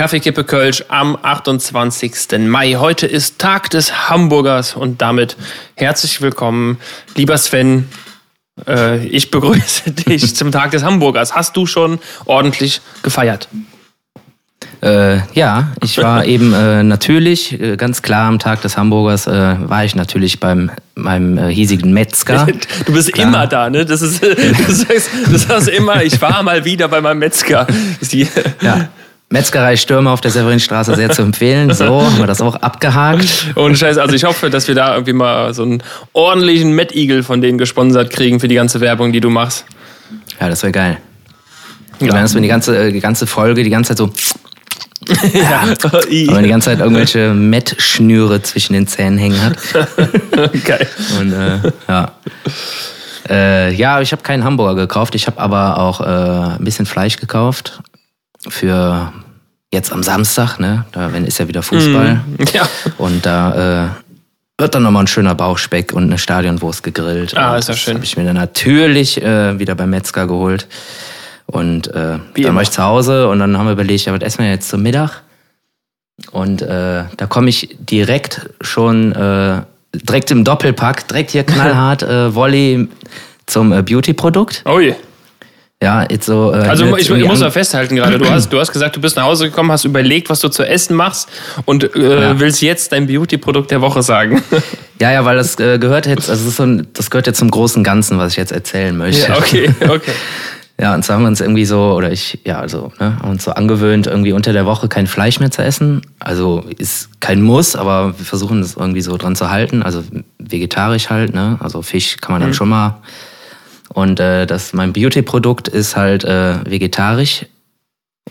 Kaffeekippe Kölsch am 28. Mai. Heute ist Tag des Hamburgers und damit herzlich willkommen, lieber Sven. Äh, ich begrüße dich zum Tag des Hamburgers. Hast du schon ordentlich gefeiert? Äh, ja, ich war eben äh, natürlich, äh, ganz klar am Tag des Hamburgers, äh, war ich natürlich beim meinem äh, hiesigen Metzger. Du bist klar. immer da, ne? Das ist, du sagst, du sagst immer, ich war mal wieder bei meinem Metzger. ja. Metzgerei Stürmer auf der Severinstraße sehr zu empfehlen. So, haben wir das auch abgehakt. Und Scheiße, also ich hoffe, dass wir da irgendwie mal so einen ordentlichen Met Eagle von denen gesponsert kriegen für die ganze Werbung, die du machst. Ja, das wäre geil. Ja. Wenn das die ganze, äh, die ganze Folge die ganze Zeit so ja. Aber die ganze Zeit irgendwelche Met-Schnüre zwischen den Zähnen hängen hat. Geil. Und äh, ja. Äh, ja, ich habe keinen Hamburger gekauft. Ich habe aber auch äh, ein bisschen Fleisch gekauft für jetzt am Samstag, ne? Da wenn ist ja wieder Fußball. Mm, ja. Und da äh, wird dann nochmal ein schöner Bauchspeck und eine Stadionwurst gegrillt. Ah, ist ja schön. Habe ich mir dann natürlich äh, wieder beim Metzger geholt. Und äh, dann immer. war ich zu Hause und dann haben wir überlegt, ja, was essen wir jetzt zum Mittag? Und äh, da komme ich direkt schon, äh, direkt im Doppelpack, direkt hier knallhart äh, Volley zum äh, Beauty-Produkt. Oh je. Ja, jetzt so. Äh, also ich, ich muss mal festhalten gerade, du hast, du hast gesagt, du bist nach Hause gekommen, hast überlegt, was du zu essen machst und äh, ja. willst jetzt dein Beauty-Produkt der Woche sagen. Ja, ja, weil das äh, gehört jetzt, also das, so ein, das gehört jetzt zum großen Ganzen, was ich jetzt erzählen möchte. Ja, okay, okay. Ja, und so haben wir uns irgendwie so, oder ich, ja, also, ne, haben uns so angewöhnt, irgendwie unter der Woche kein Fleisch mehr zu essen. Also ist kein Muss, aber wir versuchen das irgendwie so dran zu halten. Also vegetarisch halt, ne? Also Fisch kann man dann mhm. schon mal. Und äh, das mein Beauty-Produkt ist halt äh, vegetarisch.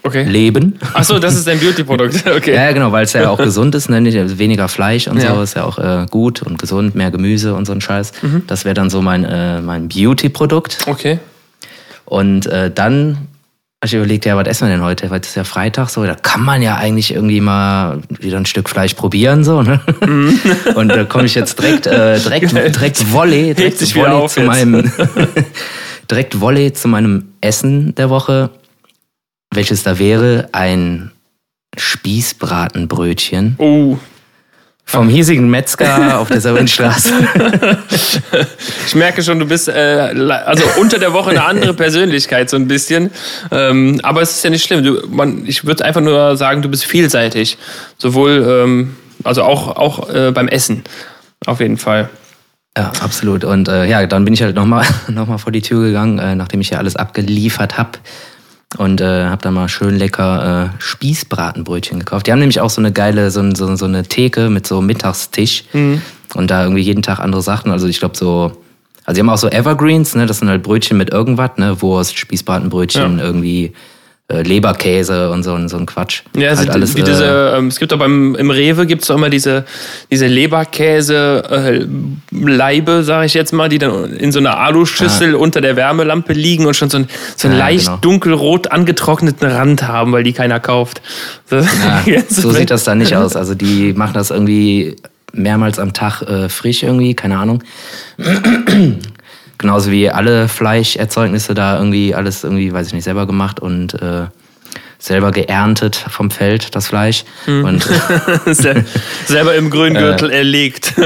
Okay. Leben. Ach so, das ist dein Beauty-Produkt. Okay. ja, genau, weil es ja auch gesund ist, ne? Weniger Fleisch und ja. so ist ja auch äh, gut und gesund, mehr Gemüse und so ein Scheiß. Mhm. Das wäre dann so mein, äh, mein Beauty-Produkt. Okay. Und äh, dann ich überlegt, ja, was essen wir denn heute? Weil es ist ja Freitag so, da kann man ja eigentlich irgendwie mal wieder ein Stück Fleisch probieren, so, ne? Mhm. Und da komme ich jetzt direkt, äh, direkt, direkt Volley, direkt Volley zu meinem, direkt Volley zu meinem Essen der Woche, welches da wäre ein Spießbratenbrötchen. Oh. Vom hiesigen Metzger auf der Sauenstraße. ich merke schon, du bist äh, also unter der Woche eine andere Persönlichkeit so ein bisschen. Ähm, aber es ist ja nicht schlimm. Du, man, ich würde einfach nur sagen, du bist vielseitig. Sowohl, ähm, also auch, auch äh, beim Essen. Auf jeden Fall. Ja, absolut. Und äh, ja, dann bin ich halt nochmal noch mal vor die Tür gegangen, äh, nachdem ich ja alles abgeliefert habe und äh, habe da mal schön lecker äh, Spießbratenbrötchen gekauft. Die haben nämlich auch so eine geile, so, so, so eine Theke mit so Mittagstisch mhm. und da irgendwie jeden Tag andere Sachen. Also ich glaube so, also die haben auch so Evergreens, ne? Das sind halt Brötchen mit irgendwas, ne? Wurst, Spießbratenbrötchen, ja. irgendwie Leberkäse und so, so ein Quatsch. Ja, halt alles, wie diese, äh, ähm, es gibt auch beim im Rewe gibt es immer diese, diese Leberkäse äh, Leibe, sage ich jetzt mal, die dann in so einer Aluschüssel ah. unter der Wärmelampe liegen und schon so, ein, so einen ja, leicht genau. dunkelrot angetrockneten Rand haben, weil die keiner kauft. ja, so sieht das dann nicht aus. Also die machen das irgendwie mehrmals am Tag äh, frisch irgendwie, keine Ahnung. Genauso wie alle Fleischerzeugnisse da irgendwie alles irgendwie, weiß ich nicht, selber gemacht und äh, selber geerntet vom Feld, das Fleisch. Mhm. Und, selber im Grüngürtel äh, erlegt.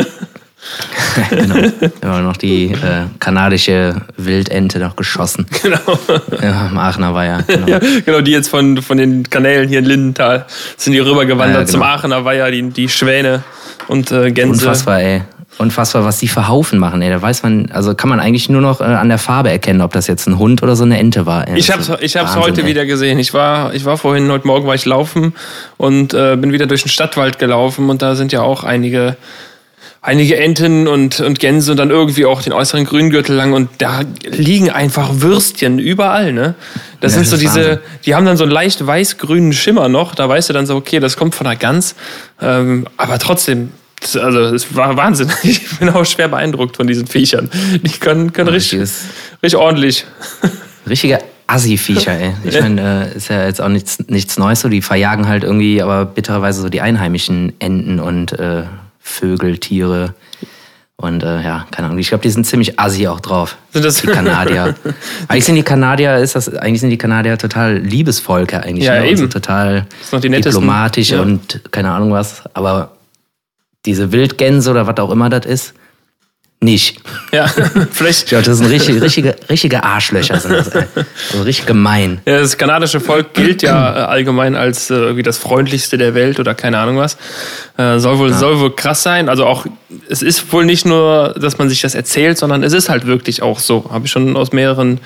genau. Immer noch die äh, kanadische Wildente noch geschossen. Genau. Ja, im Aachener Weiher. Genau. Ja, genau, die jetzt von, von den Kanälen hier in Lindenthal sind die rübergewandert ja, genau. zum Aachener Weiher, die, die Schwäne und äh, Gänse. Unfassbar, ey unfassbar, was die für Haufen machen. Ey. Da weiß man, also kann man eigentlich nur noch äh, an der Farbe erkennen, ob das jetzt ein Hund oder so eine Ente war. Ey. Ich habe ich hab's heute ey. wieder gesehen. Ich war, ich war vorhin, heute Morgen war ich laufen und äh, bin wieder durch den Stadtwald gelaufen und da sind ja auch einige einige Enten und, und Gänse und dann irgendwie auch den äußeren Grüngürtel lang und da liegen einfach Würstchen überall, ne? Das ja, sind das so diese, Wahnsinn. die haben dann so einen leicht weiß-grünen Schimmer noch, da weißt du dann so, okay, das kommt von der Gans, ähm, aber trotzdem also es war Wahnsinn. Ich bin auch schwer beeindruckt von diesen Viechern. Die können, können richtig, richtig ordentlich. Richtige Assi-Viecher, ey. Ich meine, äh, ist ja jetzt auch nichts, nichts Neues so. Die verjagen halt irgendwie, aber bittererweise so die einheimischen Enten und äh, Vögel, Tiere. Und äh, ja, keine Ahnung. Ich glaube, die sind ziemlich assi auch drauf. Sind das die Kanadier? eigentlich sind die Kanadier, ist das, eigentlich sind die Kanadier total Liebesvolke eigentlich. Ja, ne? eben. Und so total diplomatisch Ja. und keine Ahnung was. Aber diese Wildgänse oder was auch immer das ist, nicht. Ja, vielleicht. Ich glaube, das sind richtige, richtige, richtige Arschlöcher. Sind das, ey. Also richtig gemein. Ja, das kanadische Volk gilt ja äh, allgemein als äh, irgendwie das freundlichste der Welt oder keine Ahnung was. Äh, soll wohl soll wohl krass sein. Also auch es ist wohl nicht nur, dass man sich das erzählt, sondern es ist halt wirklich auch so. Habe ich schon aus mehreren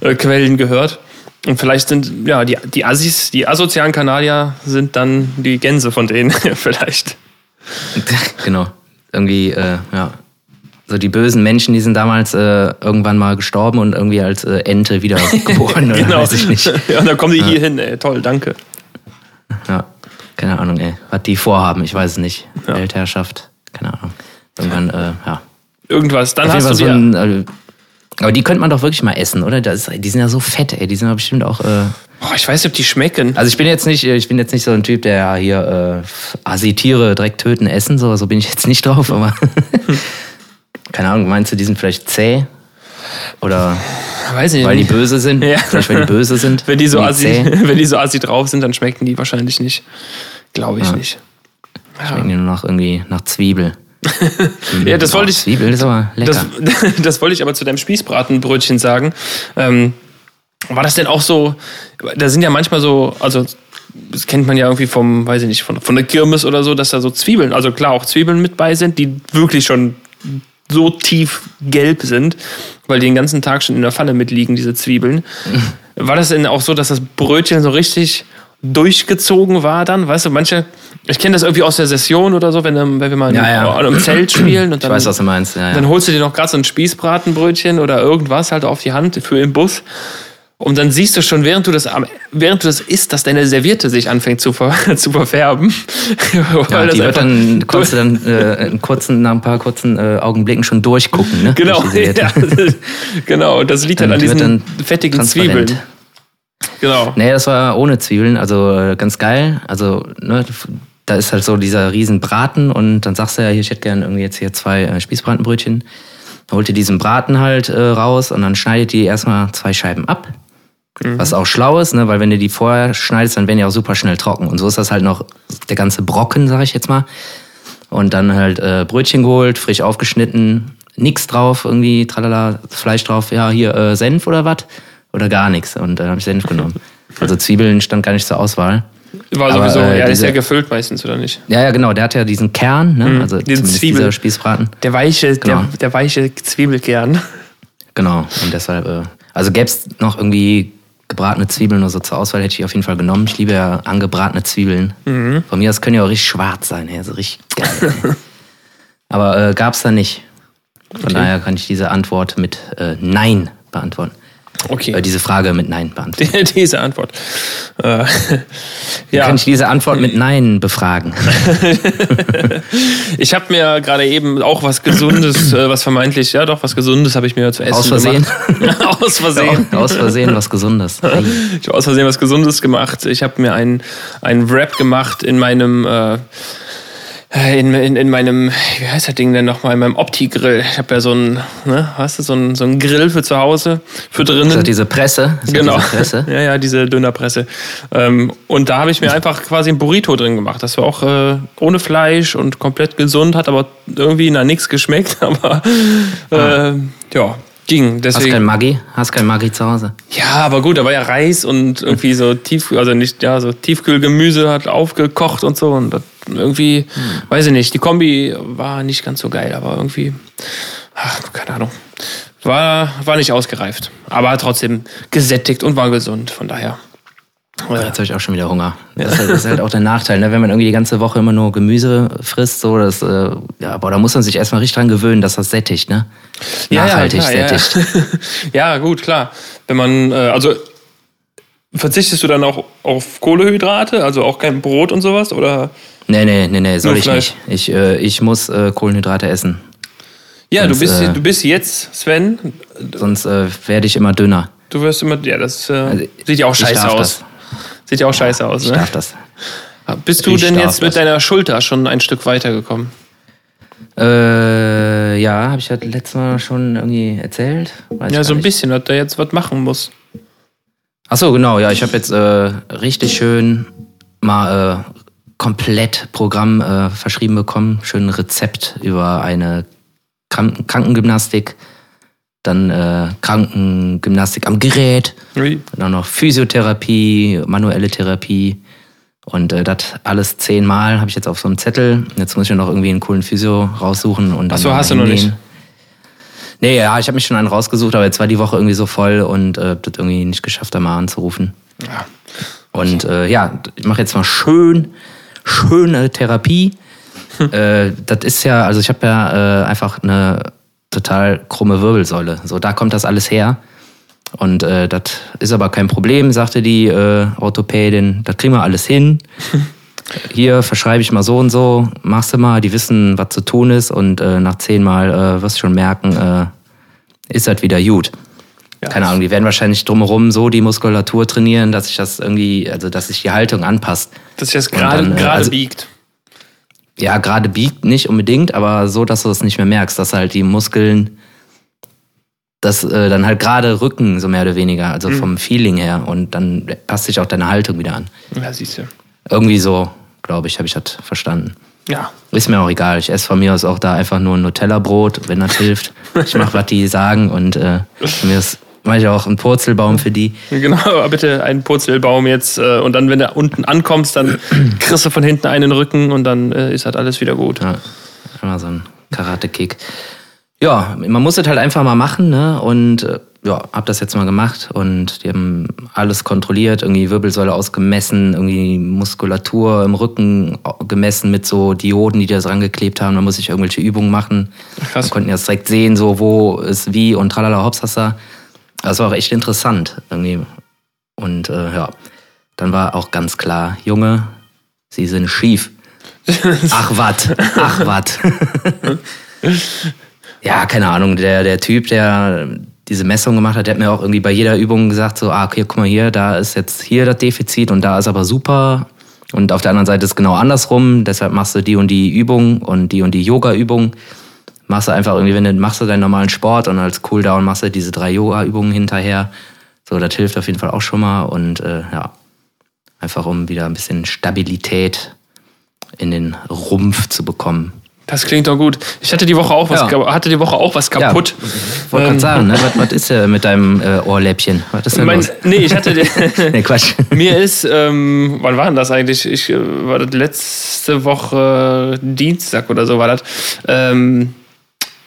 äh, Quellen gehört. Und vielleicht sind ja die die Assis, die asozialen Kanadier sind dann die Gänse von denen vielleicht. genau. Irgendwie, äh, ja. So die bösen Menschen, die sind damals äh, irgendwann mal gestorben und irgendwie als äh, Ente wieder geboren oder genau. weiß ich nicht. Ja, dann kommen die hier hin. Ey. Toll, danke. Ja, keine Ahnung, ey. Was die vorhaben, ich weiß es nicht. Ja. Weltherrschaft, keine Ahnung. Irgendwann, äh, ja. Irgendwas. Dann hast du so ein, äh, aber die könnte man doch wirklich mal essen, oder? Das, die sind ja so fett, ey. Die sind ja bestimmt auch. Äh, Boah, ich weiß nicht, ob die schmecken. also ich bin jetzt nicht, ich bin jetzt nicht so ein Typ, der hier äh, assi Tiere direkt töten, essen, so, so bin ich jetzt nicht drauf, aber keine Ahnung, meinst du, die sind vielleicht zäh? Oder weiß ich weil die nicht. böse sind? Ja. Vielleicht weil die böse sind? Wenn die so assi, wenn die so assi drauf sind, dann schmecken die wahrscheinlich nicht. Glaube ich nicht. Schmecken die nur noch irgendwie nach Zwiebel. Ja, das wollte ich. Zwiebel ist aber lecker. Das, das wollte ich aber zu deinem Spießbratenbrötchen sagen. Ähm, war das denn auch so? Da sind ja manchmal so, also das kennt man ja irgendwie vom, weiß ich nicht, von, von der Kirmes oder so, dass da so Zwiebeln, also klar auch Zwiebeln mit bei sind, die wirklich schon so tief gelb sind, weil die den ganzen Tag schon in der Pfanne mitliegen, diese Zwiebeln. War das denn auch so, dass das Brötchen so richtig durchgezogen war dann? Weißt du, manche, ich kenne das irgendwie aus der Session oder so, wenn, ähm, wenn wir mal Ja, ja. einem Zelt spielen und dann weiß, was du meinst. Ja, dann holst du dir noch gerade so ein Spießbratenbrötchen oder irgendwas halt auf die Hand für im Bus. Und dann siehst du schon, während du das, während du das isst, dass deine Serviette sich anfängt zu, ver, zu verfärben. Ja, die wird dann, konntest du dann äh, kurzen, nach ein paar kurzen äh, Augenblicken schon durchgucken, ne? Genau, ja, genau. Und das liegt halt Dann an diesen dann fettigen. Zwiebeln. Genau. Nee, das war ohne Zwiebeln, also äh, ganz geil. Also, ne, da ist halt so dieser riesen Braten und dann sagst du ja, hier, ich hätte gern irgendwie jetzt hier zwei äh, Spießbratenbrötchen. Dann holt ihr diesen Braten halt äh, raus und dann schneidet ihr erstmal zwei Scheiben ab. Was auch schlau ist, ne, weil wenn du die vorher schneidest, dann werden die auch super schnell trocken. Und so ist das halt noch der ganze Brocken, sag ich jetzt mal. Und dann halt äh, Brötchen geholt, frisch aufgeschnitten, nix drauf, irgendwie, tralala, Fleisch drauf, ja, hier äh, Senf oder was? Oder gar nichts. Und dann habe ich Senf genommen. Also Zwiebeln stand gar nicht zur Auswahl. War Aber, sowieso, äh, ja, ist diese- ja gefüllt meistens, oder nicht? Ja, ja, genau, der hat ja diesen Kern, ne? also Mhm. diesen zumindest Zwiebel. dieser Spießbraten. Der weiche, Genau. der, der weiche Zwiebelkern. Genau. Und deshalb, äh, also gäbe es noch irgendwie gebratene Zwiebeln oder so zur Auswahl, hätte ich auf jeden Fall genommen. Ich liebe ja angebratene Zwiebeln. Mhm. Von mir aus können die auch richtig schwarz sein, ey, so richtig geil. Aber äh, gab es da nicht. Von Okay. daher kann ich diese Antwort mit äh, Nein beantworten. Okay. Äh, diese Frage mit Nein beantworten. Diese Antwort. Äh, ja. Kann ich diese Antwort mit Nein befragen? Ich habe mir gerade eben auch was Gesundes, äh, was vermeintlich, ja doch, was Gesundes habe ich mir zu essen Aus Versehen? gemacht. aus Versehen. Aus Versehen was Gesundes. Ich habe aus Versehen was Gesundes gemacht. Ich habe mir einen, einen Wrap gemacht in meinem, äh, in, in, in meinem, wie heißt das Ding denn nochmal, in meinem Opti-Grill. Ich habe ja so einen, ne, hast du, so einen, so einen Grill für zu Hause, für drinnen. Das diese Presse? Das Genau. Diese Presse? Ja, ja, diese Dönerpresse. Ähm, und da habe ich mir einfach quasi ein Burrito drin gemacht. Das war auch äh, ohne Fleisch und komplett gesund, hat aber irgendwie nach nichts geschmeckt. Aber äh, ja, ging. Hast Deswegen. kein Maggi? Hast kein Maggi zu Hause? Ja, aber gut, da war ja Reis und irgendwie so tief, also nicht, ja, so Tiefkühlgemüse hat aufgekocht und so und das irgendwie, weiß ich nicht, die Kombi war nicht ganz so geil, aber irgendwie, ach, keine Ahnung, war, war nicht ausgereift, aber trotzdem gesättigt und war gesund, von daher. Äh, Jetzt habe ich auch schon wieder Hunger. Das ist, halt, das ist halt auch der Nachteil, ne? wenn man irgendwie die ganze Woche immer nur Gemüse frisst, so das, äh, ja, aber da muss man sich erstmal richtig dran gewöhnen, dass das sättigt, ne? Nachhaltig klar, ja, sättigt. Ja. ja, gut, klar. Wenn man, äh, also verzichtest du dann auch auf Kohlehydrate, also auch kein Brot und sowas, oder? Nee, nee, nee, nee, soll ich Fleisch. nicht. Ich, äh, ich muss äh, Kohlenhydrate essen. Ja, du Sonst, bist, äh, du bist jetzt, Sven, Sonst äh, werde ich immer dünner. Du wirst immer, ja, das äh, Also, sieht ja auch ich scheiße aus. das. Sieht ja auch scheiße aus, Ich ne? darf das. Bist du Ich denn jetzt mit das. deiner Schulter schon ein Stück weitergekommen? Äh, ja, habe ich ja letztes Mal schon irgendwie erzählt. Weiß ja, so ein bisschen, dass der jetzt was machen muss. Ach so, genau, ja, ich habe jetzt äh, richtig schön mal äh, komplett Programm äh, verschrieben bekommen. Schön Rezept über eine Kranken Krankengymnastik, dann äh, Krankengymnastik am Gerät, oui. dann noch Physiotherapie, manuelle Therapie und äh, das alles zehnmal habe ich jetzt auf so einem Zettel. Jetzt muss ich noch irgendwie einen coolen Physio raussuchen und dann Ach so, hast du noch nicht? Nee, ja, ich habe mich schon einen rausgesucht, aber jetzt war die Woche irgendwie so voll und äh, das irgendwie nicht geschafft, da mal anzurufen. Ja. Und äh, ja, ich mache jetzt mal schön schöne Therapie. äh, das ist ja, also ich habe ja äh, einfach eine total krumme Wirbelsäule. So, da kommt das alles her. Und äh, das ist aber kein Problem, sagte die äh, Orthopädin. Das kriegen wir alles hin. Hier verschreibe ich mal so und so, machst du mal, die wissen, was zu tun ist und äh, nach zehnmal äh, wirst du schon merken, äh, ist das wieder gut. Ja, Keine Ahnung, die werden wahrscheinlich drumherum so die Muskulatur trainieren, dass sich das irgendwie, also dass sich die Haltung anpasst. Dass sich das gerade äh, also, biegt. Ja, gerade biegt nicht unbedingt, aber so, dass du es das nicht mehr merkst, dass halt die Muskeln das äh, dann halt gerade rücken, so mehr oder weniger, also mhm. vom Feeling her. Und dann passt sich auch deine Haltung wieder an. Ja, siehst du. Irgendwie so, glaube ich, habe ich das verstanden. Ja. Ist mir auch egal. Ich esse von mir aus auch da einfach nur ein Nutella-Brot, wenn das hilft. Ich mache, was die sagen und äh, mir ist mache ich auch einen Purzelbaum für die. Genau, bitte einen Purzelbaum jetzt. Äh, und dann, wenn du unten ankommst, dann kriegst du von hinten einen Rücken und dann äh, ist halt alles wieder gut. Ja, immer so ein Karate-Kick. Ja, man muss es halt einfach mal machen, ne? Und äh, ja, hab das jetzt mal gemacht und die haben alles kontrolliert, irgendwie Wirbelsäule ausgemessen, irgendwie Muskulatur im Rücken gemessen mit so Dioden, die da dran geklebt haben. Da muss ich irgendwelche Übungen machen. Krass. Wir konnten jetzt direkt sehen, so wo ist wie und tralala hopsasa. Das war auch echt interessant irgendwie. Und äh, ja, dann war auch ganz klar, Junge, Sie sind schief. Ach wat, ach wat. ja, keine Ahnung, der, der Typ, der diese Messung gemacht hat, der hat mir auch irgendwie bei jeder Übung gesagt, so, ah, okay, guck mal hier, da ist jetzt hier das Defizit und da ist aber super. Und auf der anderen Seite ist genau andersrum, deshalb machst du die und die Übung und die und die Yoga-Übung machst du einfach irgendwie, wenn du machst du deinen normalen Sport und als Cooldown machst du diese drei Yoga-Übungen hinterher. So, das hilft auf jeden Fall auch schon mal und äh, ja, einfach um wieder ein bisschen Stabilität in den Rumpf zu bekommen. Das klingt doch gut. Ich hatte die Woche auch was, ja. hatte die Woche auch was kaputt. Ja, wollte ähm, gerade sagen, ne? was, was ist denn mit deinem äh, Ohrläppchen? Was ist denn mein, los? Nee, ich hatte. nee, Quatsch. Mir ist, ähm, wann war denn das eigentlich? Ich äh, war das letzte Woche Dienstag oder so war das. Ähm,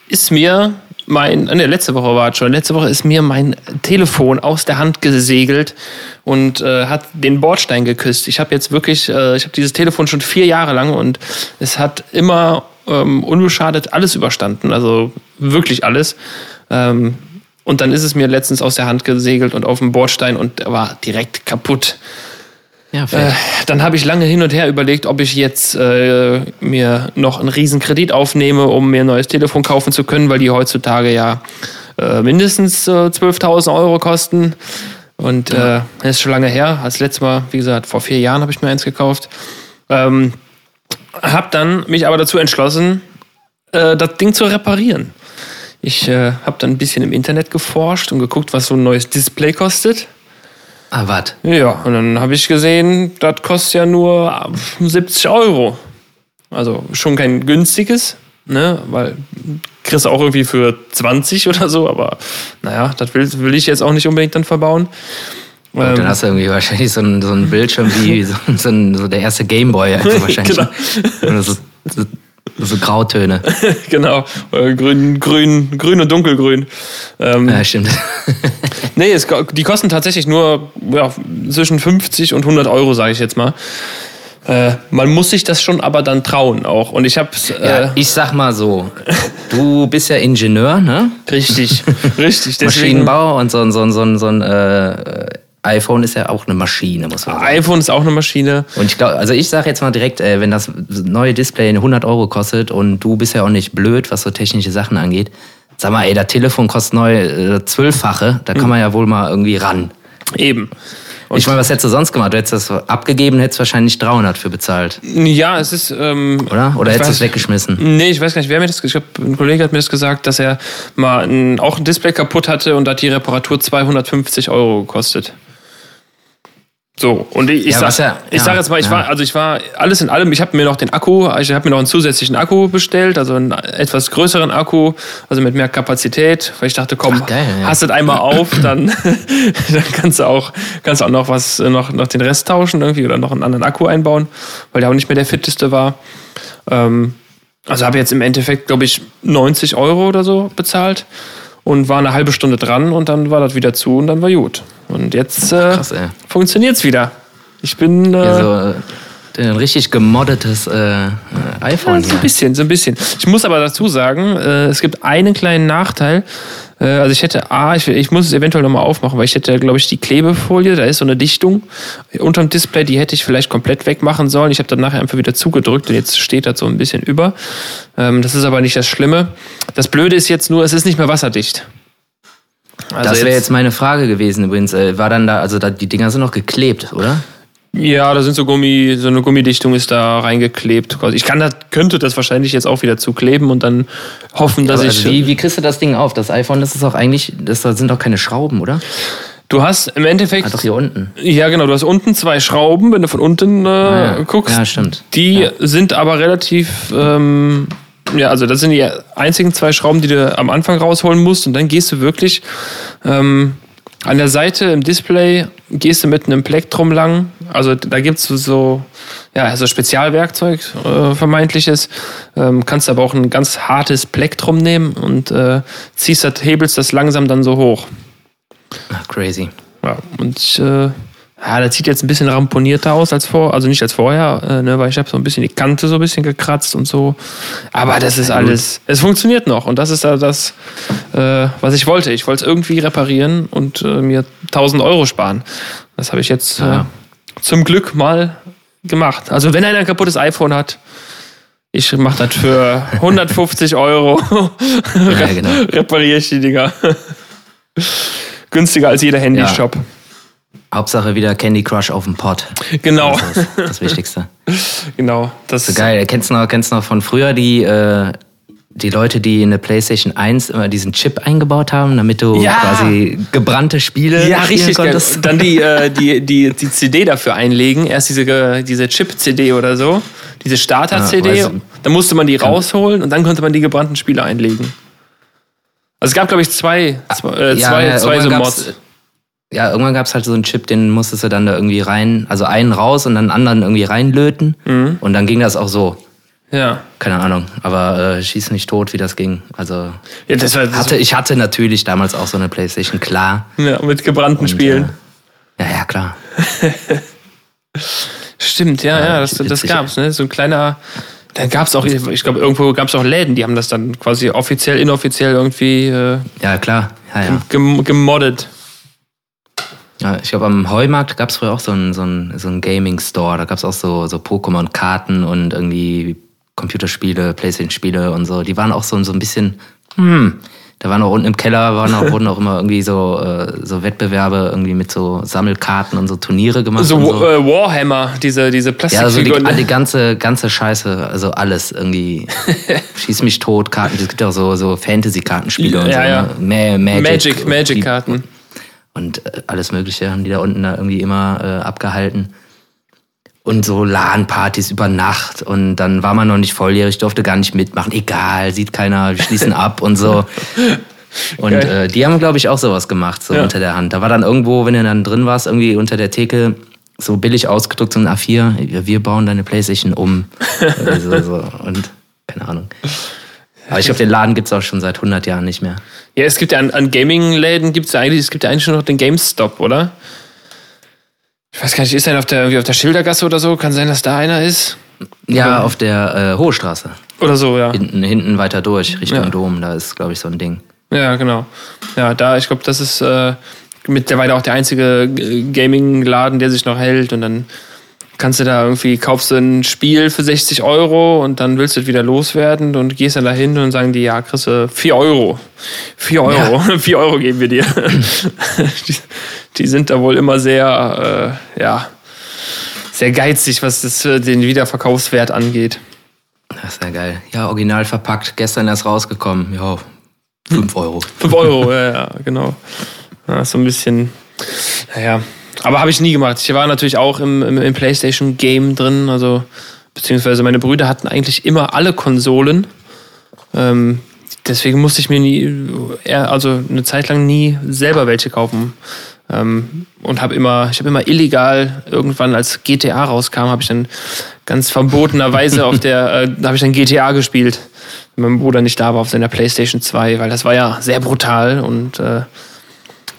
ist mir mein, ne, letzte Woche war es schon, letzte Woche ist mir mein Telefon aus der Hand gesegelt und äh, hat den Bordstein geküsst. Ich habe jetzt wirklich, äh, ich habe dieses Telefon schon vier Jahre lang und es hat immer ähm, unbeschadet alles überstanden, also wirklich alles. Ähm, und dann ist es mir letztens aus der Hand gesegelt und auf dem Bordstein und war direkt kaputt. Ja, äh, dann habe ich lange hin und her überlegt, ob ich jetzt äh, mir noch einen Riesenkredit aufnehme, um mir ein neues Telefon kaufen zu können, weil die heutzutage ja äh, mindestens äh, 12.000 Euro kosten. Und ja. äh, das ist schon lange her. Das letzte Mal, wie gesagt, vor vier Jahren habe ich mir eins gekauft. Ähm, habe dann mich aber dazu entschlossen, äh, das Ding zu reparieren. Ich äh, habe dann ein bisschen im Internet geforscht und geguckt, was so ein neues Display kostet. Ah, was? Ja, und dann habe ich gesehen, das kostet ja nur 70 Euro. Also schon kein günstiges, ne? Weil kriegst du auch irgendwie für 20 oder so, aber naja, das will, will ich jetzt auch nicht unbedingt dann verbauen. Und ähm, dann hast du irgendwie wahrscheinlich so einen, so einen Bildschirm wie so, so, ein, so der erste Gameboy also wahrscheinlich. genau. so, so so Grautöne. genau. Grün, grün, grün und dunkelgrün. Ähm, ja, stimmt. nee, es, die kosten tatsächlich nur ja, zwischen 50 und 100 Euro, sage ich jetzt mal. Äh, man muss sich das schon aber dann trauen auch. Und ich habe äh, ja, Ich sag mal so, du bist ja Ingenieur, ne? Richtig, richtig. Maschinenbau und so, so, so, so ein äh, iPhone ist ja auch eine Maschine, muss man sagen. iPhone ist auch eine Maschine. Und ich glaube, also ich sage jetzt mal direkt, äh, wenn das neue Display 100 Euro kostet und du bist ja auch nicht blöd, was so technische Sachen angeht, sag mal, ey, das Telefon kostet neu äh, zwölffache, da kann man ja wohl mal irgendwie ran. Eben. Und ich meine, was hättest du sonst gemacht? Du hättest das abgegeben, hättest wahrscheinlich 300 für bezahlt. Ja, es ist. Ähm, Oder? Oder hättest du es weggeschmissen? Nee, ich weiß gar nicht, wer mir das gesagt hat. Ein Kollege hat mir das gesagt, dass er mal ein, auch ein Display kaputt hatte und hat die Reparatur 250 Euro gekostet. So, und ich, ich, ja, sag, ja, ich sag jetzt mal, ich ja. war, also ich war alles in allem, ich habe mir noch den Akku, ich habe mir noch einen zusätzlichen Akku bestellt, also einen etwas größeren Akku, also mit mehr Kapazität, weil ich dachte, komm, Ach, geil, hast du einmal auf, dann, dann kannst du auch, kannst auch noch was, noch, noch den Rest tauschen irgendwie oder noch einen anderen Akku einbauen, weil der auch nicht mehr der fitteste war. Ähm, also habe jetzt im Endeffekt, glaube ich, 90 Euro oder so bezahlt und war eine halbe Stunde dran und dann war das wieder zu und dann war gut. Und jetzt äh, funktioniert es wieder. Ich bin. Äh, ja, so, ein richtig gemoddetes äh, iPhone. Ja, so ein bisschen, so ein bisschen. Ich muss aber dazu sagen, äh, es gibt einen kleinen Nachteil. Äh, also ich hätte A, ich, ich muss es eventuell nochmal aufmachen, weil ich hätte, glaube ich, die Klebefolie, da ist so eine Dichtung unterm Display, die hätte ich vielleicht komplett wegmachen sollen. Ich habe dann nachher einfach wieder zugedrückt und jetzt steht das so ein bisschen über. Ähm, das ist aber nicht das Schlimme. Das Blöde ist jetzt nur, es ist nicht mehr wasserdicht. Also das wäre jetzt, jetzt meine Frage gewesen übrigens. Äh, war dann da, also da, die Dinger sind noch geklebt, oder? Ja, da sind so Gummi, so eine Gummidichtung ist da reingeklebt. Ich kann das, könnte das wahrscheinlich jetzt auch wieder zukleben und dann hoffen, dass also ich. Wie, wie kriegst du das Ding auf? Das iPhone, das ist auch eigentlich, das sind doch keine Schrauben, oder? Du hast im Endeffekt. Ah, doch hier unten. Ja, genau. Du hast unten zwei Schrauben, wenn du von unten äh, ah, ja. guckst. Ja, stimmt. Die ja. sind aber relativ ähm, ja, also das sind die einzigen zwei Schrauben, die du am Anfang rausholen musst und dann gehst du wirklich ähm, an der Seite im Display, gehst du mit einem Plektrum lang. Also da gibt's so, ja, also Spezialwerkzeug, äh, vermeintliches. Ähm, kannst aber auch ein ganz hartes Plektrum nehmen und äh, ziehst das, hebelst das langsam dann so hoch. Ach, crazy. Ja, und ich, äh, ja, das sieht jetzt ein bisschen ramponierter aus als vor, also nicht als vorher, äh, ne, weil ich habe so ein bisschen die Kante so ein bisschen gekratzt und so. Aber das ist alles, es funktioniert noch und das ist da das, äh, was ich wollte. Ich wollte es irgendwie reparieren und äh, mir 1000 Euro sparen. Das habe ich jetzt äh, ja. zum Glück mal gemacht. Also wenn einer ein kaputtes iPhone hat, ich mache das für 150 Euro. ja, genau. Repariere ich die Dinger. Günstiger als jeder Handyshop. Ja. Hauptsache wieder Candy Crush auf dem Pod. Genau. Das ist das Wichtigste. genau. Das ist geil. Kennst du noch, kennst du noch von früher die, äh, die Leute, die in der PlayStation 1 immer diesen Chip eingebaut haben, damit du ja. quasi gebrannte Spiele ja, richtig konntest? Geil. Dann die, äh, die, die, die CD dafür einlegen. Erst diese, diese Chip-CD oder so. Diese Starter-CD. Ja, dann musste man die rausholen und dann konnte man die gebrannten Spiele einlegen. Also es gab, glaube ich, zwei, zwei, äh, zwei, ja, zwei so Mods ja, irgendwann gab es halt so einen Chip, den musstest du dann da irgendwie rein, also einen raus und dann einen anderen irgendwie reinlöten. Mhm. Und dann ging das auch so. Ja. Keine Ahnung, aber äh, schieß nicht tot, wie das ging. Also ja, das war, das hatte, ich hatte natürlich damals auch so eine Playstation, klar. Ja, mit gebrannten und, Spielen. Äh, ja, ja, klar. Stimmt, ja, ja, ja das, das gab's, ne? So ein kleiner. Dann gab es auch, ich glaube, irgendwo gab es auch Läden, die haben das dann quasi offiziell, inoffiziell irgendwie. Äh, ja, klar. Ja, ja. gemoddet. Ja, ich glaube, am Heumarkt gab es früher auch so einen so so ein Gaming-Store. Da gab es auch so, so Pokémon-Karten und irgendwie Computerspiele, Playstation-Spiele und so. Die waren auch so, so ein bisschen, hm, da waren auch unten im Keller, waren auch, wurden auch immer irgendwie so, äh, so Wettbewerbe irgendwie mit so Sammelkarten und so Turniere gemacht. So, so. Äh, Warhammer, diese, diese Plastikfiguren. Ja, also die, die ganze, ganze Scheiße, also alles irgendwie. Schieß mich tot, Karten, es gibt auch so, so Fantasy-Kartenspiele ja, und so. Ja. Ne? Magic, Magic-Karten. Magic und äh, alles Mögliche haben die da unten da irgendwie immer äh, abgehalten. Und so LAN-Partys über Nacht und dann war man noch nicht volljährig, durfte gar nicht mitmachen. Egal, sieht keiner, wir schließen ab und so. Und äh, die haben, glaube ich, auch sowas gemacht, so ja. unter der Hand. Da war dann irgendwo, wenn du dann drin warst, irgendwie unter der Theke so billig ausgedruckt, so ein A4, wir bauen deine Playstation um. so, so. Und keine Ahnung. Aber ich glaube, den Laden gibt es auch schon seit 100 Jahren nicht mehr. Ja, es gibt ja an, an Gaming-Läden gibt es eigentlich, es gibt ja eigentlich schon noch den GameStop, oder? Ich weiß gar nicht, ist einer auf der, wie auf der Schildergasse oder so? Kann sein, dass da einer ist? Ja, oder? auf der äh, Hohe Straße. Oder so, ja. Hinten, hinten weiter durch, Richtung ja. Dom, da ist, glaube ich, so ein Ding. Ja, genau. Ja, da, ich glaube, das ist äh, mittlerweile auch der einzige Gaming-Laden, der sich noch hält und dann kannst du da irgendwie, kaufst du ein Spiel für 60 Euro und dann willst du es wieder loswerden und gehst dann dahin und sagen die, ja, kriegst du 4 Euro. 4 Euro, ja. 4 Euro geben wir dir. die, die, sind da wohl immer sehr, äh, ja, sehr geizig, was das, den Wiederverkaufswert angeht. Das ist ja geil. Ja, original verpackt, gestern erst rausgekommen. Ja, 5 Euro. 5 Euro, ja, ja, genau. Ja, so ein bisschen, naja, aber habe ich nie gemacht. Ich war natürlich auch im, im, im PlayStation-Game drin, also beziehungsweise meine Brüder hatten eigentlich immer alle Konsolen. Ähm, deswegen musste ich mir nie, also eine Zeit lang nie selber welche kaufen. Ähm, und habe immer, ich habe immer illegal irgendwann, als GTA rauskam, habe ich dann ganz verbotenerweise auf der, äh, habe ich dann GTA gespielt. Wenn mein Bruder nicht da war auf seiner PlayStation 2, weil das war ja sehr brutal und äh,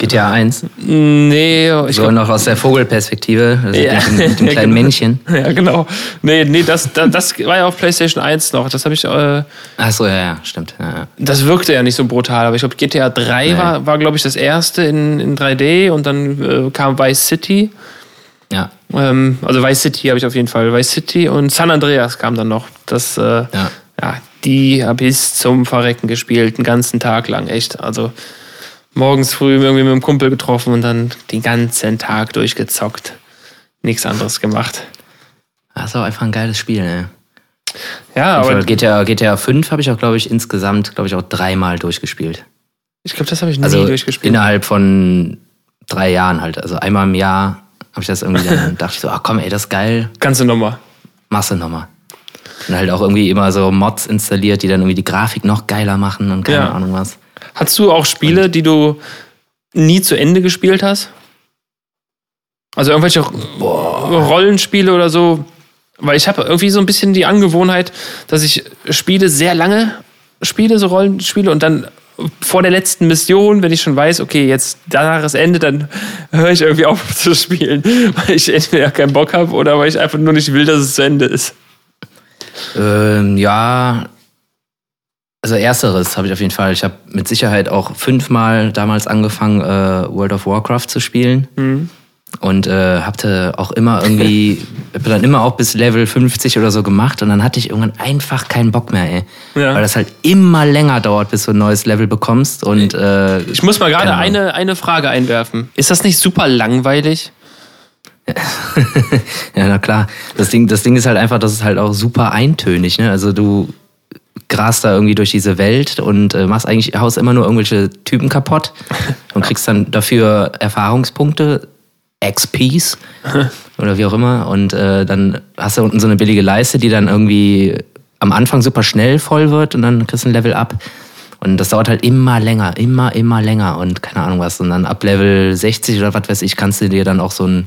GTA 1? Nee, ich so noch aus der Vogelperspektive, also ja. mit, dem, mit dem kleinen genau. Männchen. Ja, genau. Nee, nee, das, das, das war ja auf PlayStation 1 noch. Das habe ich. Äh, Ach so, ja, ja, stimmt. Ja, ja. Das wirkte ja nicht so brutal, aber ich glaube, GTA 3 nee. war, war glaube ich, das erste in, in 3D und dann äh, kam Vice City. Ja. Ähm, also Vice City habe ich auf jeden Fall. Vice City und San Andreas kam dann noch. Das, äh, ja. ja, die habe ich zum Verrecken gespielt, einen ganzen Tag lang, echt. Also morgens früh irgendwie mit einem Kumpel getroffen und dann den ganzen Tag durchgezockt. Nichts anderes gemacht. Das ist auch einfach ein geiles Spiel, ne? Ja, aber. GTA, GTA 5 habe ich auch, glaube ich, insgesamt, glaube ich, auch dreimal durchgespielt. Ich glaube, das habe ich nie also durchgespielt. Innerhalb von drei Jahren halt. Also einmal im Jahr habe ich das irgendwie dann dachte ich so, ach komm, ey, das ist geil. Ganze Nummer. Masse Nummer. Und halt auch irgendwie immer so Mods installiert, die dann irgendwie die Grafik noch geiler machen und keine ja. Ahnung was. Hast du auch Spiele, die du nie zu Ende gespielt hast? Also irgendwelche Boah. Rollenspiele oder so? Weil ich habe irgendwie so ein bisschen die Angewohnheit, dass ich Spiele sehr lange spiele, so Rollenspiele, und dann vor der letzten Mission, wenn ich schon weiß, okay, jetzt danach ist Ende, dann höre ich irgendwie auf zu spielen, weil ich entweder keinen Bock habe oder weil ich einfach nur nicht will, dass es zu Ende ist. Ähm, ja, also ersteres habe ich auf jeden Fall. Ich habe mit Sicherheit auch fünfmal damals angefangen, äh, World of Warcraft zu spielen. Mhm. Und äh, hatte auch immer irgendwie, hab dann immer auch bis Level 50 oder so gemacht und dann hatte ich irgendwann einfach keinen Bock mehr, ey. Ja. Weil das halt immer länger dauert, bis du ein neues Level bekommst. Und äh, ich muss mal gerade eine, eine Frage einwerfen. Ist das nicht super langweilig? ja, na klar. Das Ding, das Ding ist halt einfach, das ist halt auch super eintönig. Ne? Also du, grast da irgendwie durch diese Welt und äh, machst eigentlich, haust immer nur irgendwelche Typen kaputt und kriegst dann dafür Erfahrungspunkte, XPs oder wie auch immer. Und äh, dann hast du unten so eine billige Leiste, die dann irgendwie am Anfang super schnell voll wird und dann kriegst du ein Level ab. Und das dauert halt immer länger, immer, immer länger und keine Ahnung was. Und dann ab Level 60 oder was weiß ich, kannst du dir dann auch so einen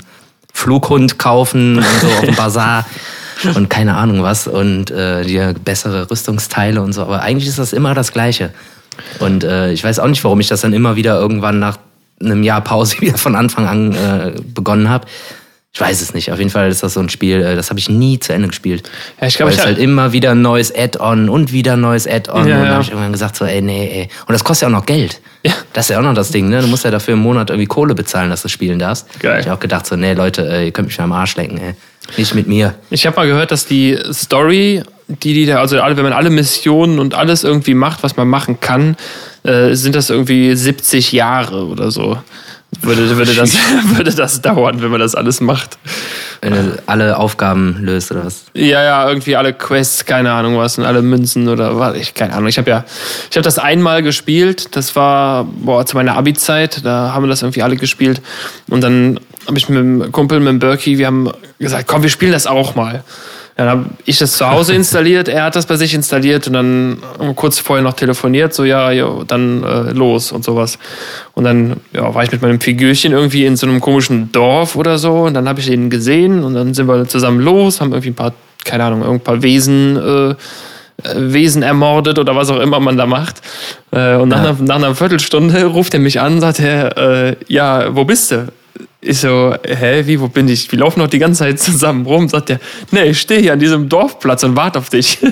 Flughund kaufen und so auf dem Bazar. und keine Ahnung was und äh, die bessere Rüstungsteile und so. Aber eigentlich ist das immer das Gleiche. Und äh, ich weiß auch nicht, warum ich das dann immer wieder irgendwann nach einem Jahr Pause wieder von Anfang an äh, begonnen habe. Ich weiß es nicht. Auf jeden Fall ist das so ein Spiel, äh, das habe ich nie zu Ende gespielt. Ja, ich glaube, es ist halt immer wieder ein neues Add-on und wieder ein neues Add-on. Ja, und dann habe ich irgendwann gesagt so, ey, nee, ey. Und das kostet ja auch noch Geld. Ja. Das ist ja auch noch das Ding, ne? Du musst ja dafür im Monat irgendwie Kohle bezahlen, dass du spielen darfst. Geil. Ich habe auch gedacht so, nee, Leute, äh, ihr könnt mich mal am Arsch lecken, ey. Nicht mit mir. Ich habe mal gehört, dass die Story, die die da, also alle, wenn man alle Missionen und alles irgendwie macht, was man machen kann, äh, sind das irgendwie 70 Jahre oder so. Würde, würde, das, würde das dauern, wenn man das alles macht. Wenn du alle Aufgaben löst oder was? Ja, ja, irgendwie alle Quests, keine Ahnung was und alle Münzen oder was, ich keine Ahnung. Ich habe ja, ich habe das einmal gespielt. Das war boah zu meiner Abi-Zeit. Da haben wir das irgendwie alle gespielt und dann habe ich mit dem Kumpel, mit dem Berkey, wir haben gesagt, komm, wir spielen das auch mal. Dann habe ich das zu Hause installiert, er hat das bei sich installiert und dann kurz vorher noch telefoniert, so ja, jo, dann äh, los und sowas. Und dann ja, war ich mit meinem Figürchen irgendwie in so einem komischen Dorf oder so und dann habe ich ihn gesehen und dann sind wir zusammen los, haben irgendwie ein paar, keine Ahnung, ein paar Wesen äh, Wesen ermordet oder was auch immer man da macht. Äh, und nach, ja. einer, nach, einer, Viertelstunde ruft er mich an, sagt er, äh, ja, wo bist du? Ich so, hä, wie, wo bin ich? Wir laufen noch die ganze Zeit zusammen rum. Sagt er, nee, ich stehe hier an diesem Dorfplatz und warte auf dich.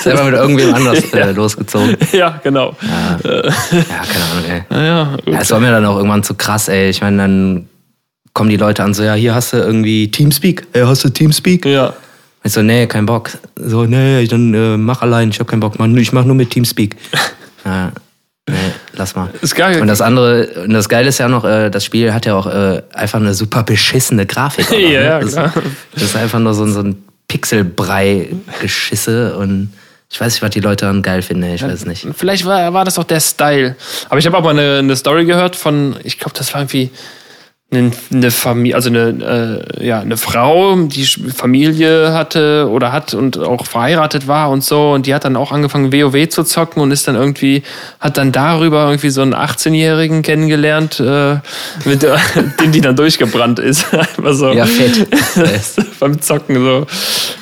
Selber mit irgendwem anders äh, losgezogen. Ja, genau. Ja, ja keine Ahnung, ey. Ja, ja, ja, das war mir dann auch irgendwann zu krass, ey. Ich meine, dann kommen die Leute an, so, ja, hier hast du irgendwie Teamspeak. Hey, hast du Teamspeak? Ja. Ich so, nee, kein Bock. So, nee, dann äh, mach allein, ich hab keinen Bock. Ich mach nur mit Teamspeak. ja, nee, lass mal. Ist geil. Und das andere, und das Geile ist ja noch, äh, das Spiel hat ja auch äh, einfach eine super beschissene Grafik. Oder, ja, ja, das, klar. Das ist einfach nur so, so ein Pixelbrei-Geschisse und ich weiß nicht, was die Leute dann geil finden, ich weiß nicht. Vielleicht war, war das auch der Style. Aber ich habe auch mal eine, eine Story gehört von, ich glaube, das war irgendwie eine Familie, also eine, äh, ja, eine Frau, die Familie hatte oder hat und auch verheiratet war und so. Und die hat dann auch angefangen, WoW zu zocken und ist dann irgendwie, hat dann darüber irgendwie so einen 18-Jährigen kennengelernt, äh, mit der, den die dann durchgebrannt ist. Einfach so. Ja, fett. Beim Zocken so.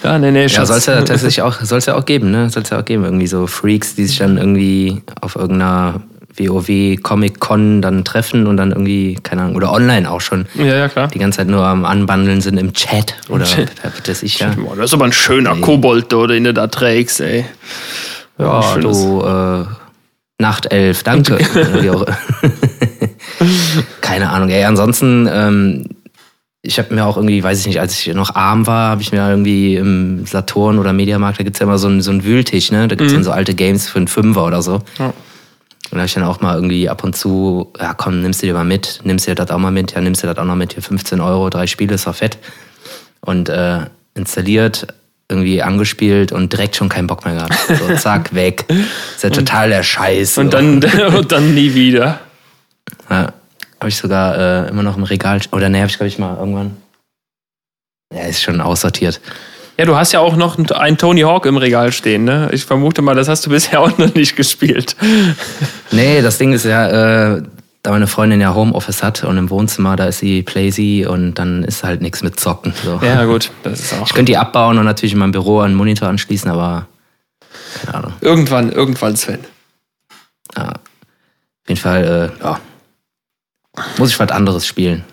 Ja, nee, nee, Ja, Schatz. soll es ja tatsächlich auch, soll's ja auch geben, ne? Soll es ja auch geben. Irgendwie so Freaks, die sich dann irgendwie auf irgendeiner WoW Comic Con dann treffen und dann irgendwie, keine Ahnung, oder online auch schon ja, ja, klar. die ganze Zeit nur am Anbandeln sind im Chat oder Chat. das ich ja. Boah, das ist aber ein schöner Kobold, da, den du da trägst, ey. Ja, schönes- du äh, Nachtelf, danke. Oder Keine Ahnung. Ey, ansonsten, ähm, ich habe mir auch irgendwie, weiß ich nicht, als ich noch arm war, habe ich mir irgendwie im Saturn oder Mediamarkt, da gibt's ja immer so einen, so einen Wühltisch, ne? Da gibt's dann so alte Games für einen Fünfer oder so. Ja. Und da habe ich dann auch mal irgendwie ab und zu, ja komm, nimmst du dir mal mit, nimmst dir das auch mal mit, ja, nimmst du das auch noch mit, hier 15 Euro, drei Spiele, ist doch fett. Und äh, installiert, irgendwie angespielt und direkt schon keinen Bock mehr gehabt. So, zack, weg. Ist ja total der Scheiß. Und dann, und dann nie wieder. Ja, habe ich sogar äh, immer noch im Regal, oder ne, habe ich glaube ich mal irgendwann. Ja, ist schon aussortiert. Ja, du hast ja auch noch einen Tony Hawk im Regal stehen, ne? Ich vermute mal, das hast du bisher auch noch nicht gespielt. Nee, das Ding ist ja, äh, da meine Freundin ja Homeoffice hat und im Wohnzimmer, da ist sie Playsy und dann ist halt nichts mit Zocken. So. Ja, gut, das ist auch. Ich könnte die abbauen und natürlich in meinem Büro einen Monitor anschließen, aber keine Ahnung. Irgendwann, irgendwann, Sven. Ja. Auf jeden Fall, äh, ja. Muss ich was anderes spielen.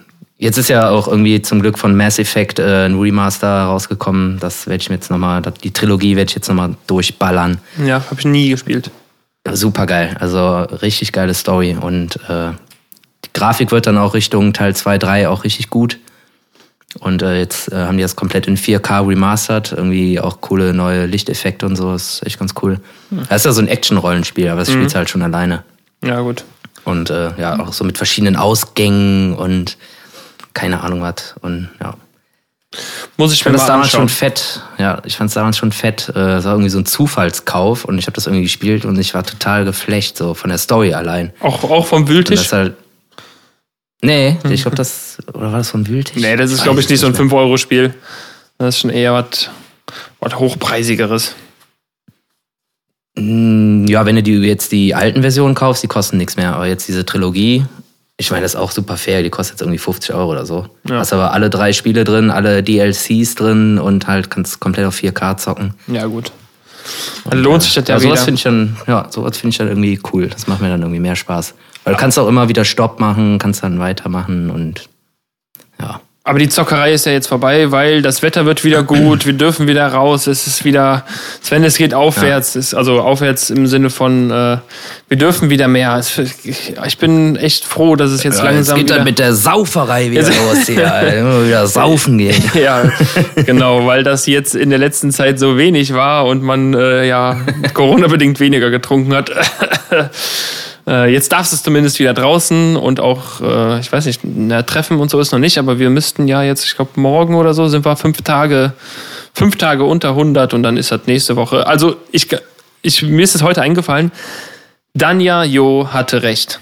Jetzt ist ja auch irgendwie zum Glück von Mass Effect äh, ein Remaster rausgekommen. Das werde ich mir jetzt nochmal, die Trilogie werde ich jetzt nochmal durchballern. Ja, habe ich nie gespielt. Super geil. Also richtig geile Story. Und äh, die Grafik wird dann auch Richtung Teil 2, 3 auch richtig gut. Und äh, jetzt äh, haben die das komplett in 4K remastered. Irgendwie auch coole neue Lichteffekte und so. Ist echt ganz cool. Das ist ja so ein Action-Rollenspiel, aber das spielst du halt schon alleine. Ja, gut. Und äh, ja, auch so mit verschiedenen Ausgängen und keine Ahnung was. Und ja. Muss ich Ich fand das mal damals anschauen. schon fett. Ja, ich fand es damals schon fett. Äh, Es war irgendwie so ein Zufallskauf und ich habe das irgendwie gespielt und ich war total geflecht, so von der Story allein. Auch, auch vom Wühltisch? das halt. Nee, ich glaube, das. Oder war das vom Wühltisch? nee, das ist, glaube ich, nicht so ein mehr. 5-Euro-Spiel. Das ist schon eher was Hochpreisigeres. Mm, Ja, wenn du die, jetzt die alten Versionen kaufst, die kosten nichts mehr. Aber jetzt diese Trilogie, ich meine, das ist auch super fair. Die kostet jetzt irgendwie 50 Euro oder so. Ja. Hast aber alle drei Spiele drin, alle DLCs drin und halt kannst komplett auf 4K zocken. Ja, gut. Dann lohnt sich das ja Ja, sowas wieder. finde ich dann, ja, sowas finde ich dann irgendwie cool. Das macht mir dann irgendwie mehr Spaß. Weil du kannst auch immer wieder Stopp machen, kannst dann weitermachen und ja. Aber die Zockerei ist ja jetzt vorbei, weil das Wetter wird wieder gut, wir dürfen wieder raus, es ist wieder, Sven, es geht aufwärts, ist, also aufwärts im Sinne von, äh, wir dürfen wieder mehr. Es, ich, bin echt froh, dass es jetzt ja langsam jetzt geht dann mit der Sauferei wieder los hier. Alter. Immer wieder saufen gehen. Ja, genau, weil das jetzt in der letzten Zeit so wenig war und man äh, ja Corona-bedingt weniger getrunken hat. Äh, Jetzt darfst du es zumindest wieder draußen und auch, äh, ich weiß nicht, na, Treffen und so ist noch nicht, aber wir müssten ja jetzt, ich glaube, morgen oder so sind wir fünf Tage, fünf Tage unter 100 und dann ist das nächste Woche. Also ich, ich mir ist es heute eingefallen, Danja Jo hatte recht.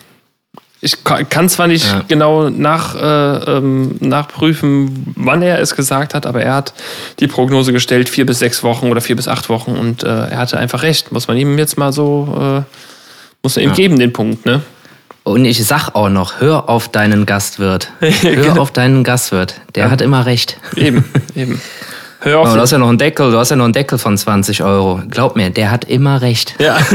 Ich ka- kann zwar nicht Ja. genau nach, äh, ähm, nachprüfen, wann er es gesagt hat, aber er hat die Prognose gestellt, vier bis sechs Wochen oder vier bis acht Wochen und äh, er hatte einfach recht. Muss man ihm jetzt mal so, äh, muss man ihm Ja. geben, den Punkt, ne? Und ich sag auch noch, hör auf deinen Gastwirt. Hör Genau. auf deinen Gastwirt. Der hat immer recht. Eben, eben. Hör auf. Aber du hast ja noch einen Deckel, du hast ja noch einen Deckel von 20 Euro. Glaub mir, der hat immer recht. Ja.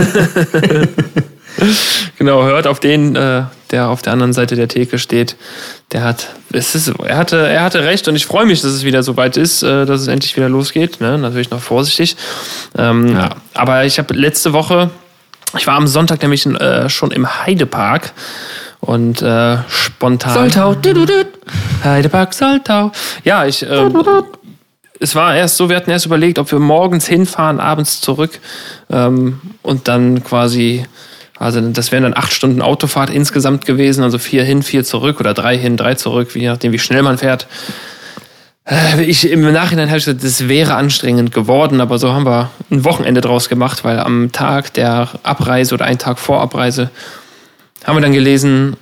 genau, hört auf den, äh, der auf der anderen Seite der Theke steht. Der hat, es ist, er hatte, er hatte recht und ich freue mich, dass es wieder so weit ist, äh, dass es endlich wieder losgeht. Ne? Natürlich noch vorsichtig. Ähm, Ja. Aber ich habe letzte Woche, ich war am Sonntag nämlich äh, schon im Heidepark Und äh, spontan. Soltau. Heidepark Soltau. Ja, ich. Äh, es war erst so, wir hatten erst überlegt, ob wir morgens hinfahren, abends zurück ähm, und dann quasi, also das wären dann acht Stunden Autofahrt insgesamt gewesen, also vier hin, vier zurück oder drei hin, drei zurück, je nachdem, wie schnell man fährt. Äh, ich, Im Nachhinein habe ich gesagt, das wäre anstrengend geworden, aber so haben wir ein Wochenende draus gemacht, weil am Tag der Abreise oder einen Tag vor Abreise haben wir dann gelesen,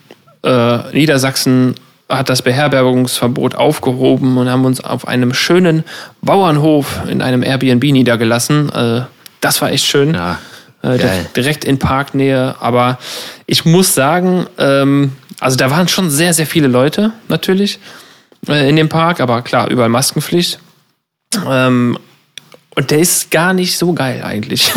äh, Niedersachsen hat das Beherbergungsverbot aufgehoben und haben uns auf einem schönen Bauernhof in einem Airbnb niedergelassen. Äh, das war echt schön. Ja, äh, direkt in Parknähe. Aber ich muss sagen, ähm, also da waren schon sehr, sehr viele Leute natürlich äh, in dem Park, aber klar, überall Maskenpflicht. Ähm, und der ist gar nicht so geil eigentlich.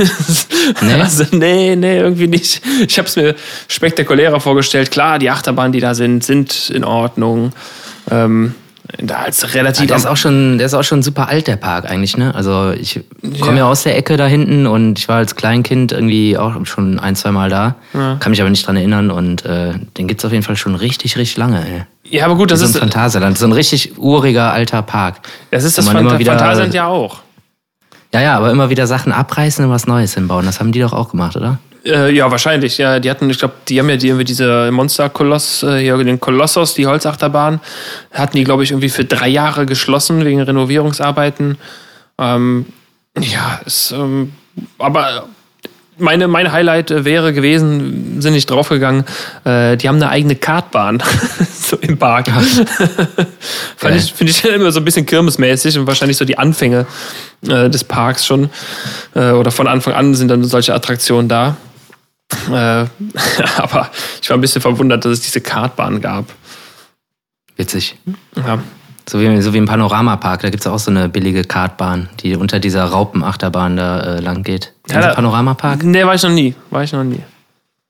Nee? Also, nee, nee, irgendwie nicht. Ich habe es mir spektakulärer vorgestellt. Klar, die Achterbahnen, die da sind, sind in Ordnung. Ähm, da ist relativ. Der ist, auch schon, der ist auch schon super alt, der Park eigentlich, ne? Also ich komme ja. aus der Ecke da hinten und ich war als Kleinkind irgendwie auch schon ein, zwei Mal da. Ja. Kann mich aber nicht dran erinnern und äh, den gibt's auf jeden Fall schon richtig, richtig lange, ey. ja, aber gut, das so ein ist, Phantasialand, so ein richtig uriger alter Park. das ist das Phant wieder- Phantasialand ja auch. Ja, ja, aber immer wieder Sachen abreißen und was Neues hinbauen. Das haben die doch auch gemacht, oder? Äh, ja, wahrscheinlich. Ja, die hatten, ich glaube, die haben ja die, irgendwie diese Monster-Koloss, äh, hier den Kolossos, die Holzachterbahn, hatten die, glaube ich, irgendwie für drei Jahre geschlossen wegen Renovierungsarbeiten. Ähm, ja, es, ähm, aber meine, mein Highlight wäre gewesen, sind nicht draufgegangen, äh, die haben eine eigene Kartbahn so im Park. Fand ich, Finde ich immer so ein bisschen kirmesmäßig und wahrscheinlich so die Anfänge äh, des Parks schon. Äh, oder von Anfang an sind dann solche Attraktionen da. Äh, aber ich war ein bisschen verwundert, dass es diese Kartbahn gab. Witzig. Ja. So wie, so wie im Panoramapark, da gibt's auch so eine billige Kartbahn, die unter dieser Raupenachterbahn da äh, lang geht. Ja, da- Panoramapark? Nee, war ich noch nie. War ich noch nie.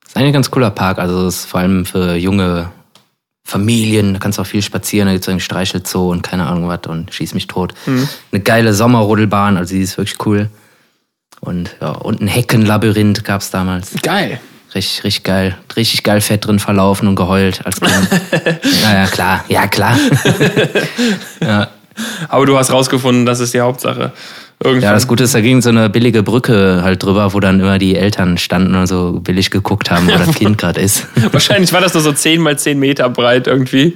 Ist eigentlich ein ganz cooler Park, also ist vor allem für junge Familien, da kannst du auch viel spazieren, da gibt's einen Streichelzoo und keine Ahnung was und schieß mich tot. Eine geile Sommerrodelbahn, also die ist wirklich cool. Und ja, und ein Heckenlabyrinth gab's damals. Geil. Richtig, richtig geil. Richtig geil fett drin verlaufen und geheult als Kind. ja, ja, klar. Ja, klar. ja. Aber du hast rausgefunden, das ist die Hauptsache. Irgendwann. ja, das Gute ist, da ging so eine billige Brücke halt drüber, wo dann immer die Eltern standen und so billig geguckt haben, wo das Kind gerade ist. Wahrscheinlich war das nur so 10 mal 10 Meter breit irgendwie.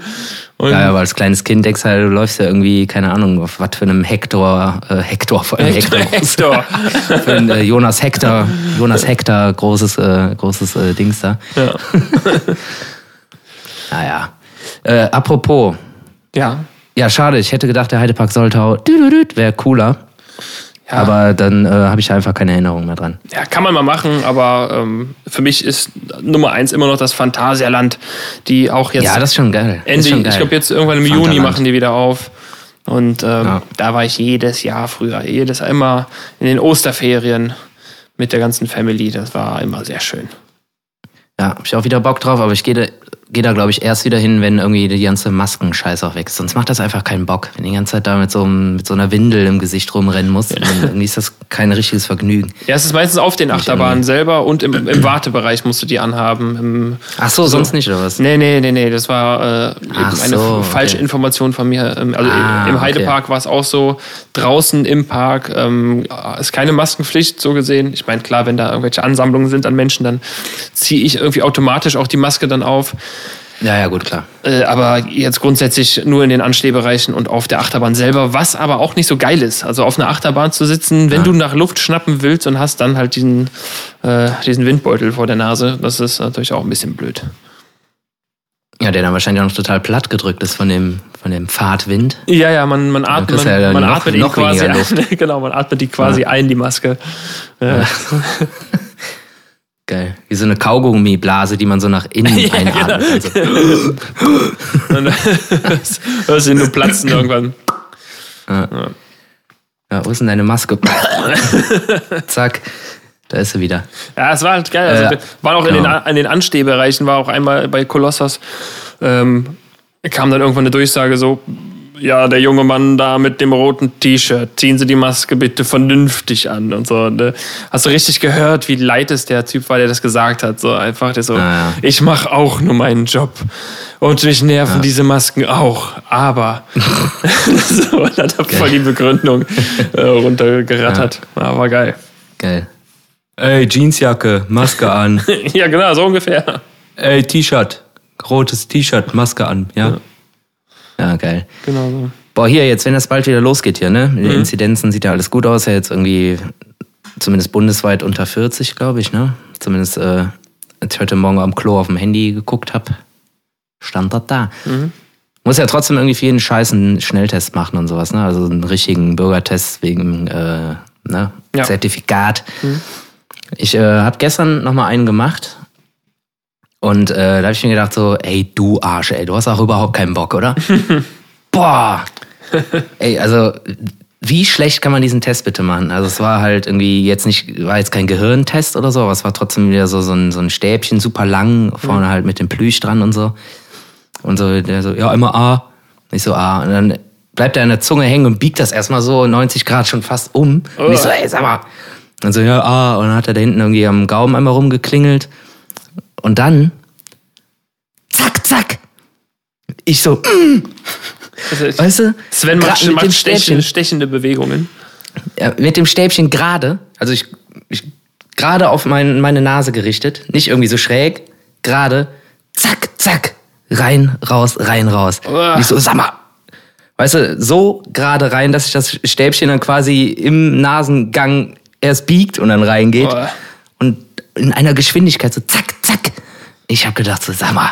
Und Ja, aber als kleines Kind denkst du halt, du läufst ja irgendwie, keine Ahnung, auf was für einem Hektor, äh, Hektor, vor allem Hektor, Hector. für einen, äh, Jonas Hector, Jonas Hector, großes, äh, großes äh, Dings da. Ja. Naja. Äh, apropos, ja. ja, schade, ich hätte gedacht, der Heidepark Soltau wäre cooler. Ja. Aber dann äh, habe ich einfach keine Erinnerung mehr dran. Ja, kann man mal machen, aber ähm, für mich ist Nummer eins immer noch das Phantasialand, die auch jetzt Ja, das ist schon geil. Ende, schon geil. ich glaube jetzt irgendwann im Fantaland. Juni machen die wieder auf. Und ähm, Ja. da war ich jedes Jahr früher, jedes Jahr immer in den Osterferien mit der ganzen Family. Das war immer sehr schön. Ja, hab ich auch wieder Bock drauf, aber ich gehe da, geh da glaube ich, erst wieder hin, wenn irgendwie die ganze Maskenscheiß auch weg ist. Sonst macht das einfach keinen Bock, wenn die ganze Zeit da mit so, einem, mit so einer Windel im Gesicht rumrennen muss. Dann irgendwie ist das kein richtiges Vergnügen. Ja, es ist meistens auf den Achterbahnen selber und im, im Wartebereich musst du die anhaben. Im, Ach so, sonst nicht, oder was? Nee, nee, nee, nee, das war äh, eine so, falsche okay. Information von mir. Ähm, Also Ah, im okay. Heidepark war es auch so, draußen im Park ähm, ist keine Maskenpflicht so gesehen. Ich meine, klar, wenn da irgendwelche Ansammlungen sind an Menschen, dann ziehe ich irgendwie automatisch auch die Maske dann auf. Ja, ja, gut, klar. Äh, aber jetzt grundsätzlich nur in den Anstehbereichen und auf der Achterbahn selber, was aber auch nicht so geil ist. Also auf einer Achterbahn zu sitzen, wenn du nach Luft schnappen willst und hast dann halt diesen, äh, diesen Windbeutel vor der Nase, das ist natürlich auch ein bisschen blöd. Ja, der dann wahrscheinlich auch noch total platt gedrückt ist von dem, von dem Fahrtwind. Ja, ja, man, man atmet, man, ja man noch- atmet noch quasi ein. genau, man atmet die quasi ein, die Maske. Ja. Geil. Wie so eine Kaugummiblase, die man so nach innen einatmet. Also, Und dann hörst du ihn nur platzen irgendwann. ja, wo ist denn deine Maske? Zack, da ist sie wieder. Ja, es war halt geil. Also, Ja, wir waren auch in, den, genau. in den Anstehbereichen, war auch einmal bei Kolossos, ähm, kam dann irgendwann eine Durchsage so, ja, der junge Mann da mit dem roten T-Shirt, ziehen Sie die Maske bitte vernünftig an und so. Und, ne? Hast du richtig gehört, wie leid es der Typ war, der das gesagt hat? So einfach, der so, ah, ja. ich mache auch nur meinen Job. Und mich nerven ja. diese Masken auch. Aber so, und hat er voll die Begründung äh, runtergerattert. Ja. Aber geil. Geil. Ey, Jeansjacke, Maske an. ja, genau, so ungefähr. Ey, T-Shirt, rotes T-Shirt, Maske an, ja. Ja, geil. Genau so. Boah, hier, jetzt, wenn das bald wieder losgeht hier, ne? Mit den mhm. Inzidenzen sieht ja alles gut aus. Ja, jetzt irgendwie zumindest bundesweit unter 40, glaube ich, ne? Zumindest, äh, als ich heute Morgen am Klo auf dem Handy geguckt habe, stand das da. Mhm. Muss ja trotzdem irgendwie für jeden Scheiß einen Schnelltest machen und sowas, ne? Also einen richtigen Bürgertest wegen äh, ne? Ja. Zertifikat. Mhm. Ich äh, habe gestern nochmal einen gemacht und äh, da habe ich mir gedacht so, ey, du Arsch, ey, du hast auch überhaupt keinen Bock, oder? Boah! ey, also wie schlecht kann man diesen Test bitte machen? Also es war halt irgendwie jetzt nicht, war jetzt kein Gehirntest oder so, aber es war trotzdem wieder so, so, ein, so ein Stäbchen, super lang, vorne mhm. halt mit dem Plüsch dran und so. Und so, der so, ja, immer A. Ich so, A. Und dann bleibt er an der Zunge hängen und biegt das erstmal so 90 Grad schon fast um. Oh. Und ich so, ey, sag mal. Und so, ja, A. Und dann hat er da hinten irgendwie am Gaumen einmal rumgeklingelt. Und dann, zack, zack. Ich so, mm. Also weißt du? Sven macht, mit macht stechende, stechende Bewegungen. Ja, mit dem Stäbchen gerade, also ich, ich gerade auf mein, meine Nase gerichtet, nicht irgendwie so schräg, gerade, zack, zack, rein, raus, rein, raus. Ich so, sag mal, weißt du, so gerade rein, dass sich das Stäbchen dann quasi im Nasengang erst biegt und dann reingeht. Oh. In einer Geschwindigkeit so zack, zack. Ich habe gedacht so, sag mal,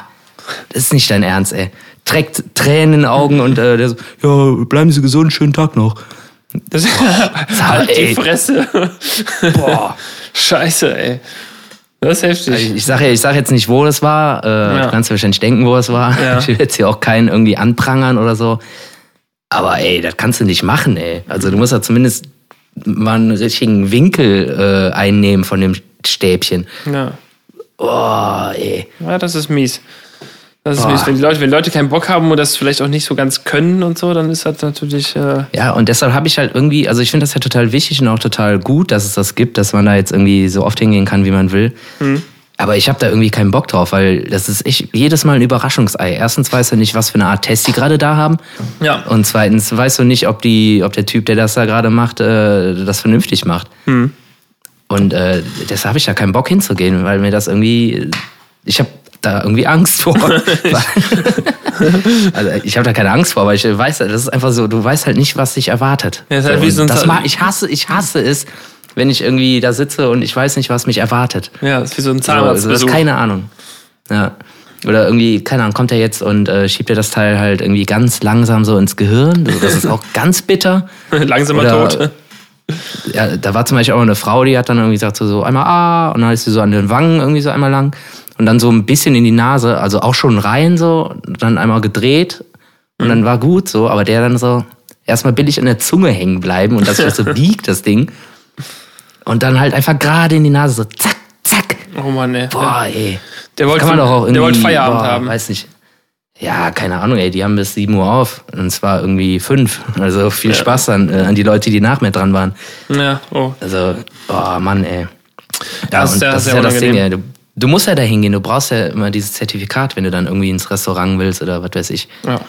das ist nicht dein Ernst, ey. Trägt Tränen in den Augen und äh, der so, ja, bleiben Sie gesund, schönen Tag noch. Das Boah, halt die Fresse. Boah. Scheiße, ey. Das ist heftig. Also ich sage ich sag jetzt nicht, wo das war. Äh, ja. Du kannst wahrscheinlich denken, wo es war. Ja. Ich will jetzt hier auch keinen irgendwie anprangern oder so. Aber ey, das kannst du nicht machen, ey. Also du musst ja zumindest mal einen richtigen Winkel äh, einnehmen von dem Stäbchen. Ja. Oh, ey. Ja, das ist mies. Das ist oh. mies. Wenn die Leute, wenn Leute keinen Bock haben und das vielleicht auch nicht so ganz können und so, dann ist das natürlich. Äh ja, und deshalb habe ich halt irgendwie, also ich finde das ja total wichtig und auch total gut, dass es das gibt, dass man da jetzt irgendwie so oft hingehen kann, wie man will. Hm. Aber ich habe da irgendwie keinen Bock drauf, weil das ist echt jedes Mal ein Überraschungsei. Erstens weißt du nicht, was für eine Art Test die gerade da haben. Ja. Und zweitens weißt du nicht, ob die, ob der Typ, der das da gerade macht, äh, das vernünftig macht. Hm. Und äh, deshalb habe ich da keinen Bock hinzugehen, weil mir das irgendwie. Ich habe da irgendwie Angst vor. also ich habe da keine Angst vor, aber ich weiß, das ist einfach so, du weißt halt nicht, was dich erwartet. Ja, halt so, so das mag, ich hasse, ich hasse es, wenn ich irgendwie da sitze und ich weiß nicht, was mich erwartet. Ja, das ist wie so ein Zahnarzt. Also, also keine Ahnung. Ja. Oder irgendwie, keine Ahnung, kommt er jetzt und äh, schiebt dir das Teil halt irgendwie ganz langsam so ins Gehirn. Das ist auch ganz bitter. Langsamer Oder, Tod ja, da war zum Beispiel auch eine Frau, die hat dann irgendwie gesagt, so, so einmal ah, und dann ist sie so an den Wangen irgendwie so einmal lang und dann so ein bisschen in die Nase, also auch schon rein so, dann einmal gedreht und mhm. dann war gut so, aber der dann so, erstmal billig an der Zunge hängen bleiben und das so biegt, das Ding. Und dann halt einfach gerade in die Nase so zack, zack. Oh Mann, ey. Boah, ey. Der wollte, kann man doch auch irgendwie, der wollte Feierabend boah, haben. Weiß nicht. Ja, keine Ahnung, ey, die haben bis 7 Uhr auf. Und zwar irgendwie fünf. Also viel ja. Spaß an, äh, an die Leute, die nach mir dran waren. Ja, oh. Also, oh Mann, ey. Ja, das, und das ist ja das Ding, ey. Du, du, musst ja da hingehen, du brauchst ja immer dieses Zertifikat, wenn du dann irgendwie ins Restaurant willst oder was weiß ich. Ja.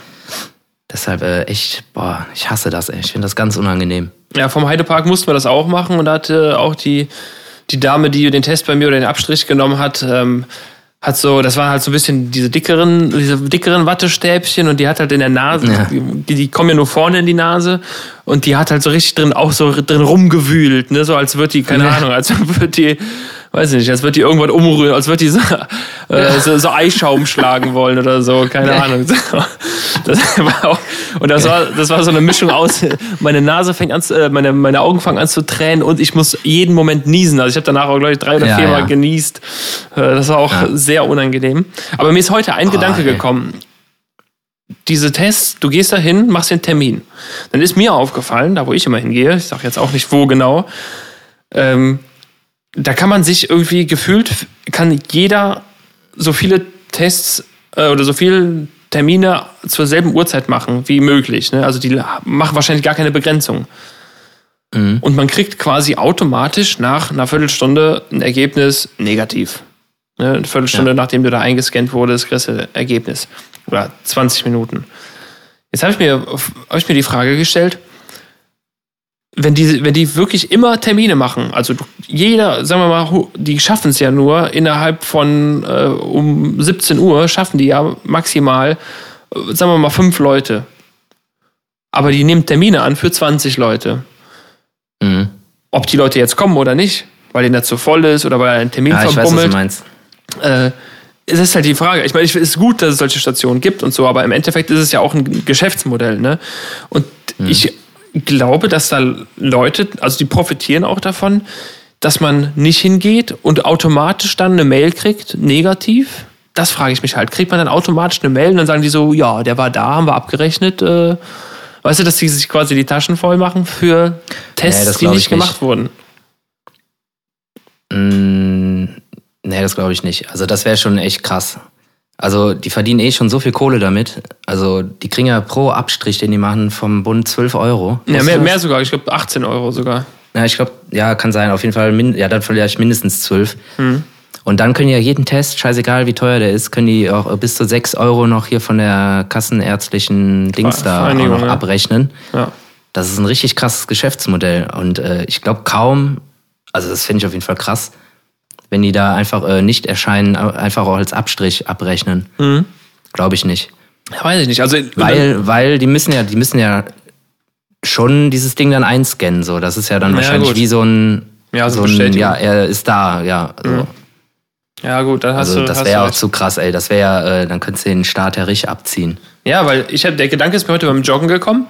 Deshalb äh, echt, boah, ich hasse das, ey. Ich finde das ganz unangenehm. Ja, vom Heidepark mussten wir das auch machen und da hatte auch die, die Dame, die den Test bei mir oder den Abstrich genommen hat, ähm, hat so, das waren halt so ein bisschen diese dickeren, diese dickeren Wattestäbchen und die hat halt in der Nase, ja. die, die kommen ja nur vorne in die Nase und die hat halt so richtig drin, auch so drin rumgewühlt, ne, so als wird die, keine ja. Ahnung, als würde die, weiß ich nicht, als wird die irgendwann umrühren, als wird die so, äh, so, so, Eischaum schlagen wollen oder so, keine ja. Ahnung. Das war auch, und das war, das war so eine Mischung aus, meine Nase fängt an, zu, äh, meine, meine Augen fangen an zu tränen und ich muss jeden Moment niesen. Also ich habe danach auch, glaube ich, drei oder ja, vier Mal genießt. Äh, das war auch sehr unangenehm. Aber mir ist heute ein oh, Gedanke ey. gekommen diese Tests, du gehst da hin, machst den Termin. Dann ist mir aufgefallen, da wo ich immer hingehe, ich sage jetzt auch nicht wo genau, ähm, da kann man sich irgendwie gefühlt, kann jeder so viele Tests äh, oder so viel Termine zur selben Uhrzeit machen wie möglich. Ne? Also die machen wahrscheinlich gar keine Begrenzung. Mhm. Und man kriegt quasi automatisch nach einer Viertelstunde ein Ergebnis negativ. Ne? Eine Viertelstunde, ja. nachdem du da eingescannt wurdest, kriegst du Ergebnis. Oder 20 Minuten. Jetzt habe ich, mir, hab ich mir die Frage gestellt, wenn die, wenn die wirklich immer Termine machen, also jeder, sagen wir mal, die schaffen es ja nur innerhalb von äh, um 17 Uhr, schaffen die ja maximal, äh, sagen wir mal, fünf Leute. Aber die nehmen Termine an für 20 Leute. Mhm. Ob die Leute jetzt kommen oder nicht, weil denen das zu voll ist oder weil ein Termin ja, verbummelt. Ich weiß, was du meinst. Äh, es ist halt die Frage. Ich meine, es ist gut, dass es solche Stationen gibt und so, aber im Endeffekt ist es ja auch ein Geschäftsmodell. Ne? Und mhm. ich glaube, dass da Leute, also die profitieren auch davon, dass man nicht hingeht und automatisch dann eine Mail kriegt, negativ. Das frage ich mich halt. Kriegt man dann automatisch eine Mail und dann sagen die so, ja, der war da, haben wir abgerechnet. Äh, weißt du, dass die sich quasi die Taschen voll machen für Tests, nee, die nicht gemacht nicht. wurden? Mm, nee, das glaube ich nicht. Also das wäre schon echt krass. Also die verdienen eh schon so viel Kohle damit. Also die kriegen ja pro Abstrich, den die machen, vom Bund 12 Euro. Ja, mehr, mehr sogar. Ich glaube 18 Euro sogar. Ja, ich glaube, ja, kann sein. Auf jeden Fall, ja, dann vielleicht mindestens 12. Mhm. Und dann können die ja jeden Test, scheißegal wie teuer der ist, können die auch bis zu 6 Euro noch hier von der kassenärztlichen Dings da noch ja. abrechnen. Ja. Das ist ein richtig krasses Geschäftsmodell. Und äh, ich glaube kaum, also das finde ich auf jeden Fall krass, wenn die da einfach äh, nicht erscheinen, einfach auch als Abstrich abrechnen. Mhm. Glaube ich nicht. Ja, weiß ich nicht. Also, weil, weil die müssen ja, die müssen ja schon dieses Ding dann einscannen. So. Das ist ja dann ja, wahrscheinlich gut. wie so ein, ja, so, ein, ja, er ist da, ja. So. Mhm. Ja, gut, dann hast also, du. Das wäre auch zu krass, ey. Das wäre ja, äh, dann könntest du den Starter richtig abziehen. Ja, weil ich hab, der Gedanke ist mir heute beim Joggen gekommen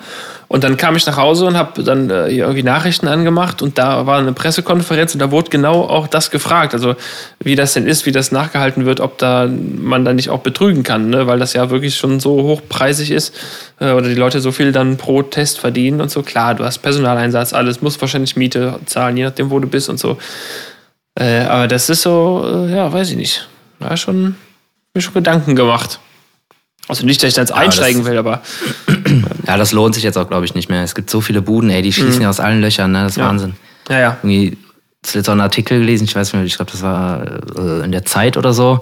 und dann kam ich nach Hause und habe dann äh, irgendwie Nachrichten angemacht und da war eine Pressekonferenz und da wurde genau auch das gefragt, also wie das denn ist, wie das nachgehalten wird, ob da man da nicht auch betrügen kann, ne? weil das ja wirklich schon so hochpreisig ist äh, oder die Leute so viel dann pro Test verdienen und so. Klar, du hast Personaleinsatz, alles, musst wahrscheinlich Miete zahlen, je nachdem, wo du bist und so. Äh, aber das ist so, äh, ja, weiß ich nicht. War schon, mir schon Gedanken gemacht. Also nicht, dass ich da jetzt einsteigen will, aber. Ja, das lohnt sich jetzt auch, glaube ich, nicht mehr. Es gibt so viele Buden, ey, die schießen mhm. ja aus allen Löchern, ne? Das ist ja. Wahnsinn. Ja, ja. Irgendwie zuletzt auch einen Artikel gelesen, ich weiß nicht mehr, ich glaube, das war äh, in der Zeit oder so.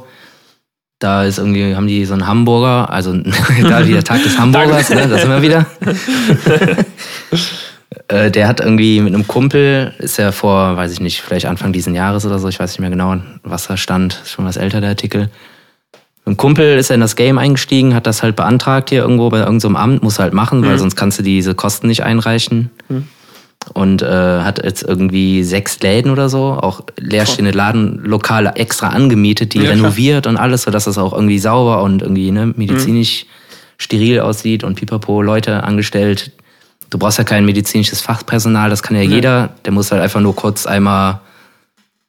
Da ist irgendwie, haben die so einen Hamburger, also da wie der Tag des Hamburgers, ne? Da sind wir wieder. Äh, der hat irgendwie mit einem Kumpel, ist ja vor, weiß ich nicht, vielleicht Anfang diesen Jahres oder so, ich weiß nicht mehr genau, was da stand, ist schon was älter, der Artikel ein Kumpel ist in das Game eingestiegen, hat das halt beantragt hier irgendwo bei irgendeinem so Amt, muss halt machen, weil mhm. sonst kannst du diese Kosten nicht einreichen. Mhm. Und äh, hat jetzt irgendwie sechs Läden oder so, auch leerstehende Ladenlokale extra angemietet, die ja, renoviert klar. und alles, sodass das auch irgendwie sauber und irgendwie ne, medizinisch mhm. steril aussieht und pipapo Leute angestellt. Du brauchst ja kein medizinisches Fachpersonal, das kann ja, ja. jeder. Der muss halt einfach nur kurz einmal,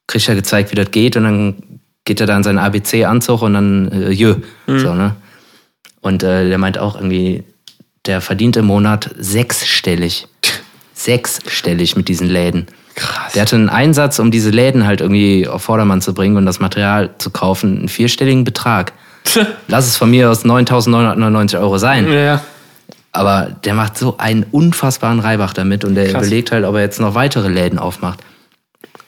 kriegt ja gezeigt, wie das geht und dann geht er da in seinen ABC-Anzug und dann äh, jö. Mhm. So, ne? Und äh, der meint auch irgendwie, der verdient im Monat sechsstellig. sechsstellig mit diesen Läden. Krass. Der hatte einen Einsatz, um diese Läden halt irgendwie auf Vordermann zu bringen und das Material zu kaufen, einen vierstelligen Betrag. Lass es von mir aus 9.999 Euro sein. Ja. Aber der macht so einen unfassbaren Reibach damit und der Krass. überlegt halt, ob er jetzt noch weitere Läden aufmacht.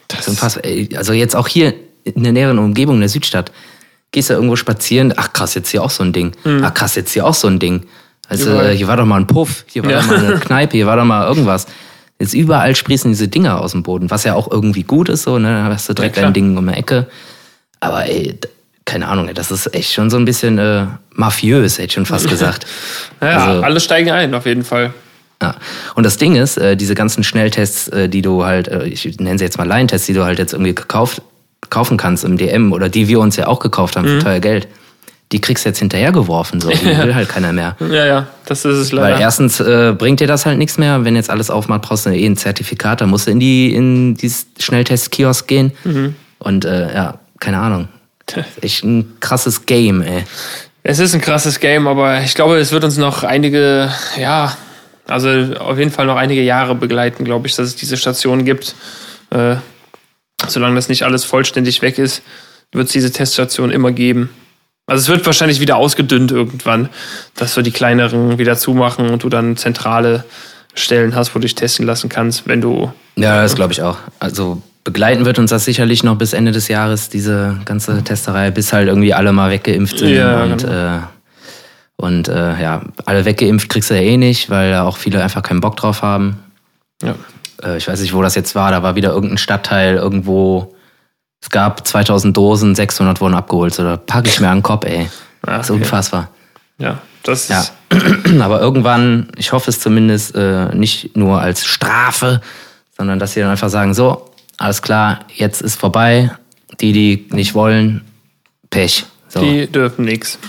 Das ist unfassbar. Also jetzt auch hier in der näheren Umgebung in der Südstadt. Gehst da irgendwo spazieren, ach krass, jetzt hier auch so ein Ding. Mhm. Ach krass, jetzt hier auch so ein Ding. Also überall. hier war doch mal ein Puff, hier war ja. doch mal eine Kneipe, hier war doch mal irgendwas. Jetzt überall sprießen diese Dinger aus dem Boden, was ja auch irgendwie gut ist, so, ne? Da hast du direkt ja, dein Ding um die Ecke. Aber ey, keine Ahnung, das ist echt schon so ein bisschen äh, mafiös, hätte ich schon fast gesagt. ja, also, alle steigen ein, auf jeden Fall. Ja. Und das Ding ist, äh, diese ganzen Schnelltests, äh, die du halt, äh, ich nenne sie jetzt mal Laientests, die du halt jetzt irgendwie gekauft kaufen kannst im DM oder die wir uns ja auch gekauft haben mhm. für teuer Geld, die kriegst du jetzt hinterhergeworfen. So. Die will halt keiner mehr. Ja, ja, das ist es leider. Weil erstens äh, bringt dir das halt nichts mehr. Wenn jetzt alles aufmacht, brauchst du eh ein Zertifikat. Dann musst du in die in dieses Schnelltest-Kiosk gehen. Mhm. Und äh, ja, keine Ahnung. Echt ein krasses Game, ey. Es ist ein krasses Game, aber ich glaube, es wird uns noch einige, ja, also auf jeden Fall noch einige Jahre begleiten, glaube ich, dass es diese Station gibt. Äh, solange das nicht alles vollständig weg ist, wird es diese Teststation immer geben. Also es wird wahrscheinlich wieder ausgedünnt irgendwann, dass wir die kleineren wieder zumachen und du dann zentrale Stellen hast, wo du dich testen lassen kannst, wenn du. Ja, das glaube ich auch. Also begleiten wird uns das sicherlich noch bis Ende des Jahres, diese ganze Testerei, bis halt irgendwie alle mal weggeimpft sind. Ja, und genau. äh, und äh, ja, alle weggeimpft kriegst du ja eh nicht, weil ja auch viele einfach keinen Bock drauf haben. Ja. Äh, ich weiß nicht, wo das jetzt war. Da war wieder irgendein Stadtteil irgendwo. Es gab 2000 Dosen, 600 wurden abgeholt. So, da packe ich mir an den Kopf, ey. Ah, das ist unfassbar. Ja, das ist. Ja. Aber irgendwann, ich hoffe es zumindest, äh, nicht nur als Strafe, sondern dass sie dann einfach sagen: So, alles klar, jetzt ist vorbei. Die, die nicht wollen, Pech. So. Die dürfen nichts.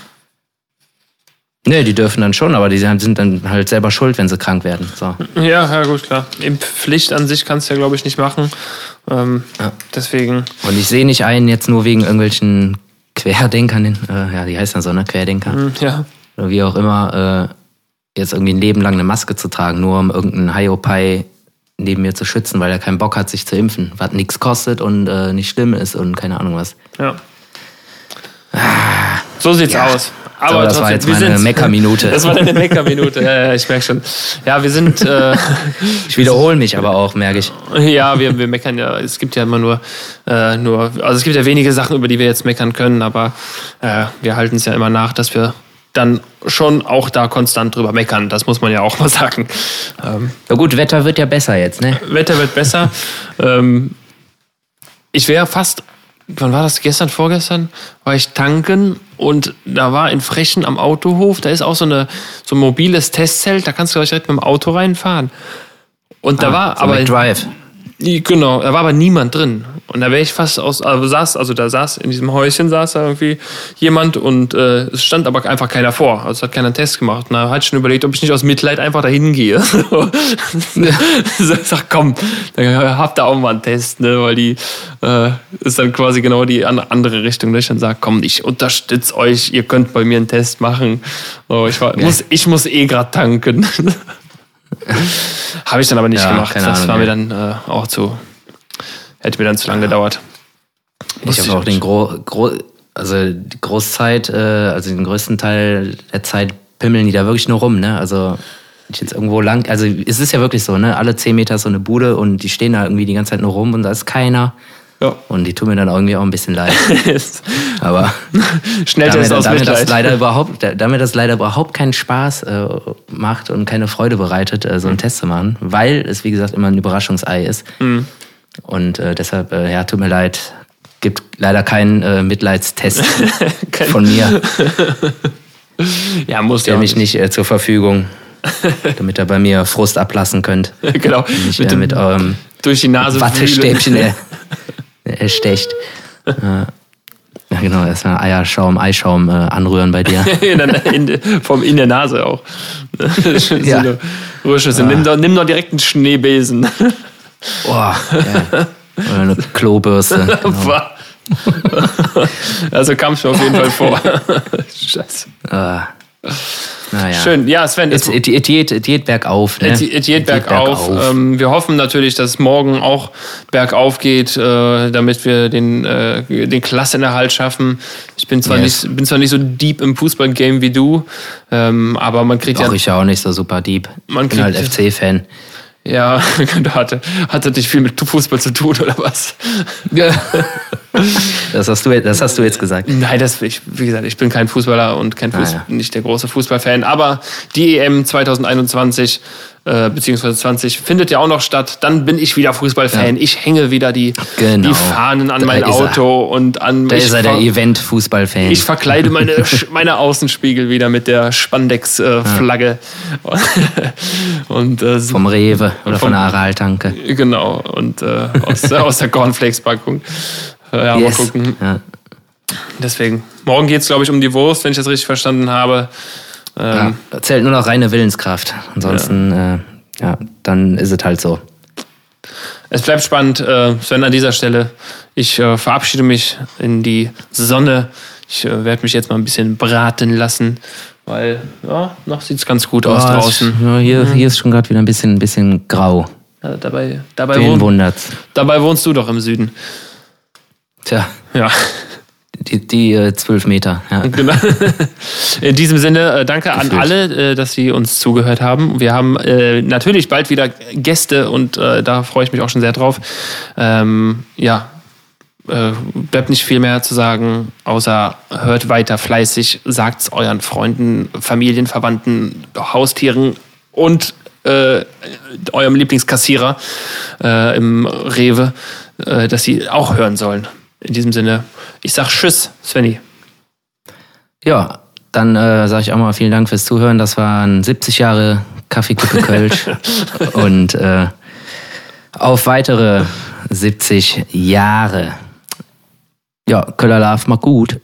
Nee, die dürfen dann schon, aber die sind dann halt selber schuld, wenn sie krank werden. So. Ja, ja, gut, klar. Impfpflicht an sich kannst du ja, glaube ich, nicht machen. Ähm, ja. Deswegen. Und ich sehe nicht ein, jetzt nur wegen irgendwelchen Querdenkern, äh, ja, die heißt dann so, ne? Querdenker. Mhm, ja. Oder wie auch immer, äh, jetzt irgendwie ein Leben lang eine Maske zu tragen, nur um irgendeinen Hiopai neben mir zu schützen, weil er keinen Bock hat, sich zu impfen, was nichts kostet und äh, nicht schlimm ist und keine Ahnung was. Ja. Ah, so sieht's ja. aus. Aber, Aber das war jetzt meine Meckerminute. Das war deine Meckerminute. ja, ich merke schon. Ja, wir sind. Äh, ich wiederhole mich aber auch, merke ich. Ja, wir, wir meckern ja. Es gibt ja immer nur, äh, nur. Also es gibt ja wenige Sachen, über die wir jetzt meckern können, aber äh, wir halten es ja immer nach, dass wir dann schon auch da konstant drüber meckern. Das muss man ja auch mal sagen. Ähm, ja gut, Wetter wird ja besser jetzt, ne? Wetter wird besser. ähm, ich wäre fast wann war das? Gestern, vorgestern war ich tanken und da war in Frechen am Autohof, da ist auch so, eine, so ein mobiles Testzelt, da kannst du gleich direkt mit dem Auto reinfahren. Und da ah, war so aber. Drive. Genau, da war aber niemand drin. Und da wäre ich fast aus, also saß, also da saß, in diesem Häuschen saß da irgendwie jemand und äh, es stand aber einfach keiner vor. Also hat keiner einen Test gemacht. Und da hatte ich schon überlegt, ob ich nicht aus Mitleid einfach dahin gehe. so, sag, komm, dann habt ihr auch mal einen Test, ne? Weil die äh, ist dann quasi genau die andere Richtung. Ne? Ich dann sage, komm, ich unterstütze euch, ihr könnt bei mir einen Test machen. So, ich, war, ja. muss, ich muss eh gerade tanken. Habe ich dann aber nicht ja, gemacht. Das Ahnung, war mir dann äh, auch zu Hätte mir dann zu lange gedauert. Ich habe auch den Gro Gro also die Großzeit, äh, also den größten Teil der Zeit pimmeln die da wirklich nur rum, ne? Also ich jetzt irgendwo lang, also es ist ja wirklich so, ne? Alle zehn Meter ist so eine Bude und die stehen da irgendwie die ganze Zeit nur rum und da ist keiner. Ja. Und die tun mir dann irgendwie auch ein bisschen leid. Aber schnell damit, aus damit das leider überhaupt, damit das leider überhaupt keinen Spaß äh, macht und keine Freude bereitet, äh, so einen mhm. Test zu machen, weil es wie gesagt immer ein Überraschungsei ist. Mhm. Und äh, deshalb, äh, ja, tut mir leid, gibt leider keinen äh, Mitleidstest von mir. ja, muss der mich nicht äh, zur Verfügung, damit ihr bei mir Frust ablassen könnt. genau. Nicht, mit, äh, mit eurem durch die Nase Wattestäbchen erstecht. ja, genau, erstmal Eierschaum, Eischaum äh, anrühren bei dir. in, in, vom, in der Nase auch. ja. So nimm, doch, nimm doch direkt einen Schneebesen. Boah, ja. Oder eine Klobürste. Genau. also kam es mir auf jeden Fall vor. Scheiße. Ah. Naja. Schön, ja, Sven. Es, es, es, geht, geht bergauf. Ne? Es, es geht bergauf. bergauf. Ähm, wir hoffen natürlich, dass es morgen auch bergauf geht, äh, damit wir den, äh, den Klassenerhalt schaffen. Ich bin zwar, yes. nicht, bin zwar nicht so deep im Fußballgame wie du, ähm, aber man kriegt Doch, ja. ich ja auch nicht so super deep. Man ich bin halt FC-Fan. Ja, hatte, hatte dich viel mit Fußball zu tun oder was? Ja. Das hast du, das hast du jetzt gesagt. Nein, das, ich, wie gesagt, ich bin kein Fußballer und kein Fuß, ah, ja. nicht der große Fußballfan. Aber die EM 2021 äh, beziehungsweise 20 findet ja auch noch statt. Dann bin ich wieder Fußballfan. Ja. Ich hänge wieder die, genau. die Fahnen an da mein Auto und an. Da ist er der Event-Fußballfan. Ich verkleide meine, meine Außenspiegel wieder mit der Spandex-Flagge. Äh, ja. und, äh, vom Rewe oder vom, von der Aral-Tanke. Genau, und äh, aus, aus der Cornflakes-Packung. Äh, ja, yes. mal gucken. Ja. Deswegen. Morgen geht es, glaube ich, um die Wurst, wenn ich das richtig verstanden habe. Ähm, ja, zählt nur noch reine Willenskraft. Ansonsten, ja. Äh, ja, dann ist es halt so. Es bleibt spannend, äh, Sven, an dieser Stelle. Ich äh, verabschiede mich in die Sonne. Ich äh, werde mich jetzt mal ein bisschen braten lassen, weil ja, noch sieht es ganz gut oh, aus draußen. Ja, hier, mhm. hier ist schon gerade wieder ein bisschen, ein bisschen grau. Ja, dabei, dabei, wohn, dabei wohnst du doch im Süden. Tja. Ja. Die, die äh, zwölf Meter, ja. Genau. In diesem Sinne, äh, danke Gefühlt. an alle, äh, dass Sie uns zugehört haben. Wir haben äh, natürlich bald wieder Gäste und äh, da freue ich mich auch schon sehr drauf. Ähm, ja, äh, bleibt nicht viel mehr zu sagen, außer hört weiter fleißig, sagt es euren Freunden, Familien, Verwandten, Haustieren und äh, eurem Lieblingskassierer äh, im Rewe, äh, dass sie auch hören sollen. In diesem Sinne, ich sag Tschüss, Svenny. Ja, dann äh, sage ich auch mal vielen Dank fürs Zuhören. Das waren 70 Jahre Kaffeekippe Kölsch und äh, auf weitere 70 Jahre. Ja, Köller Love, mal gut.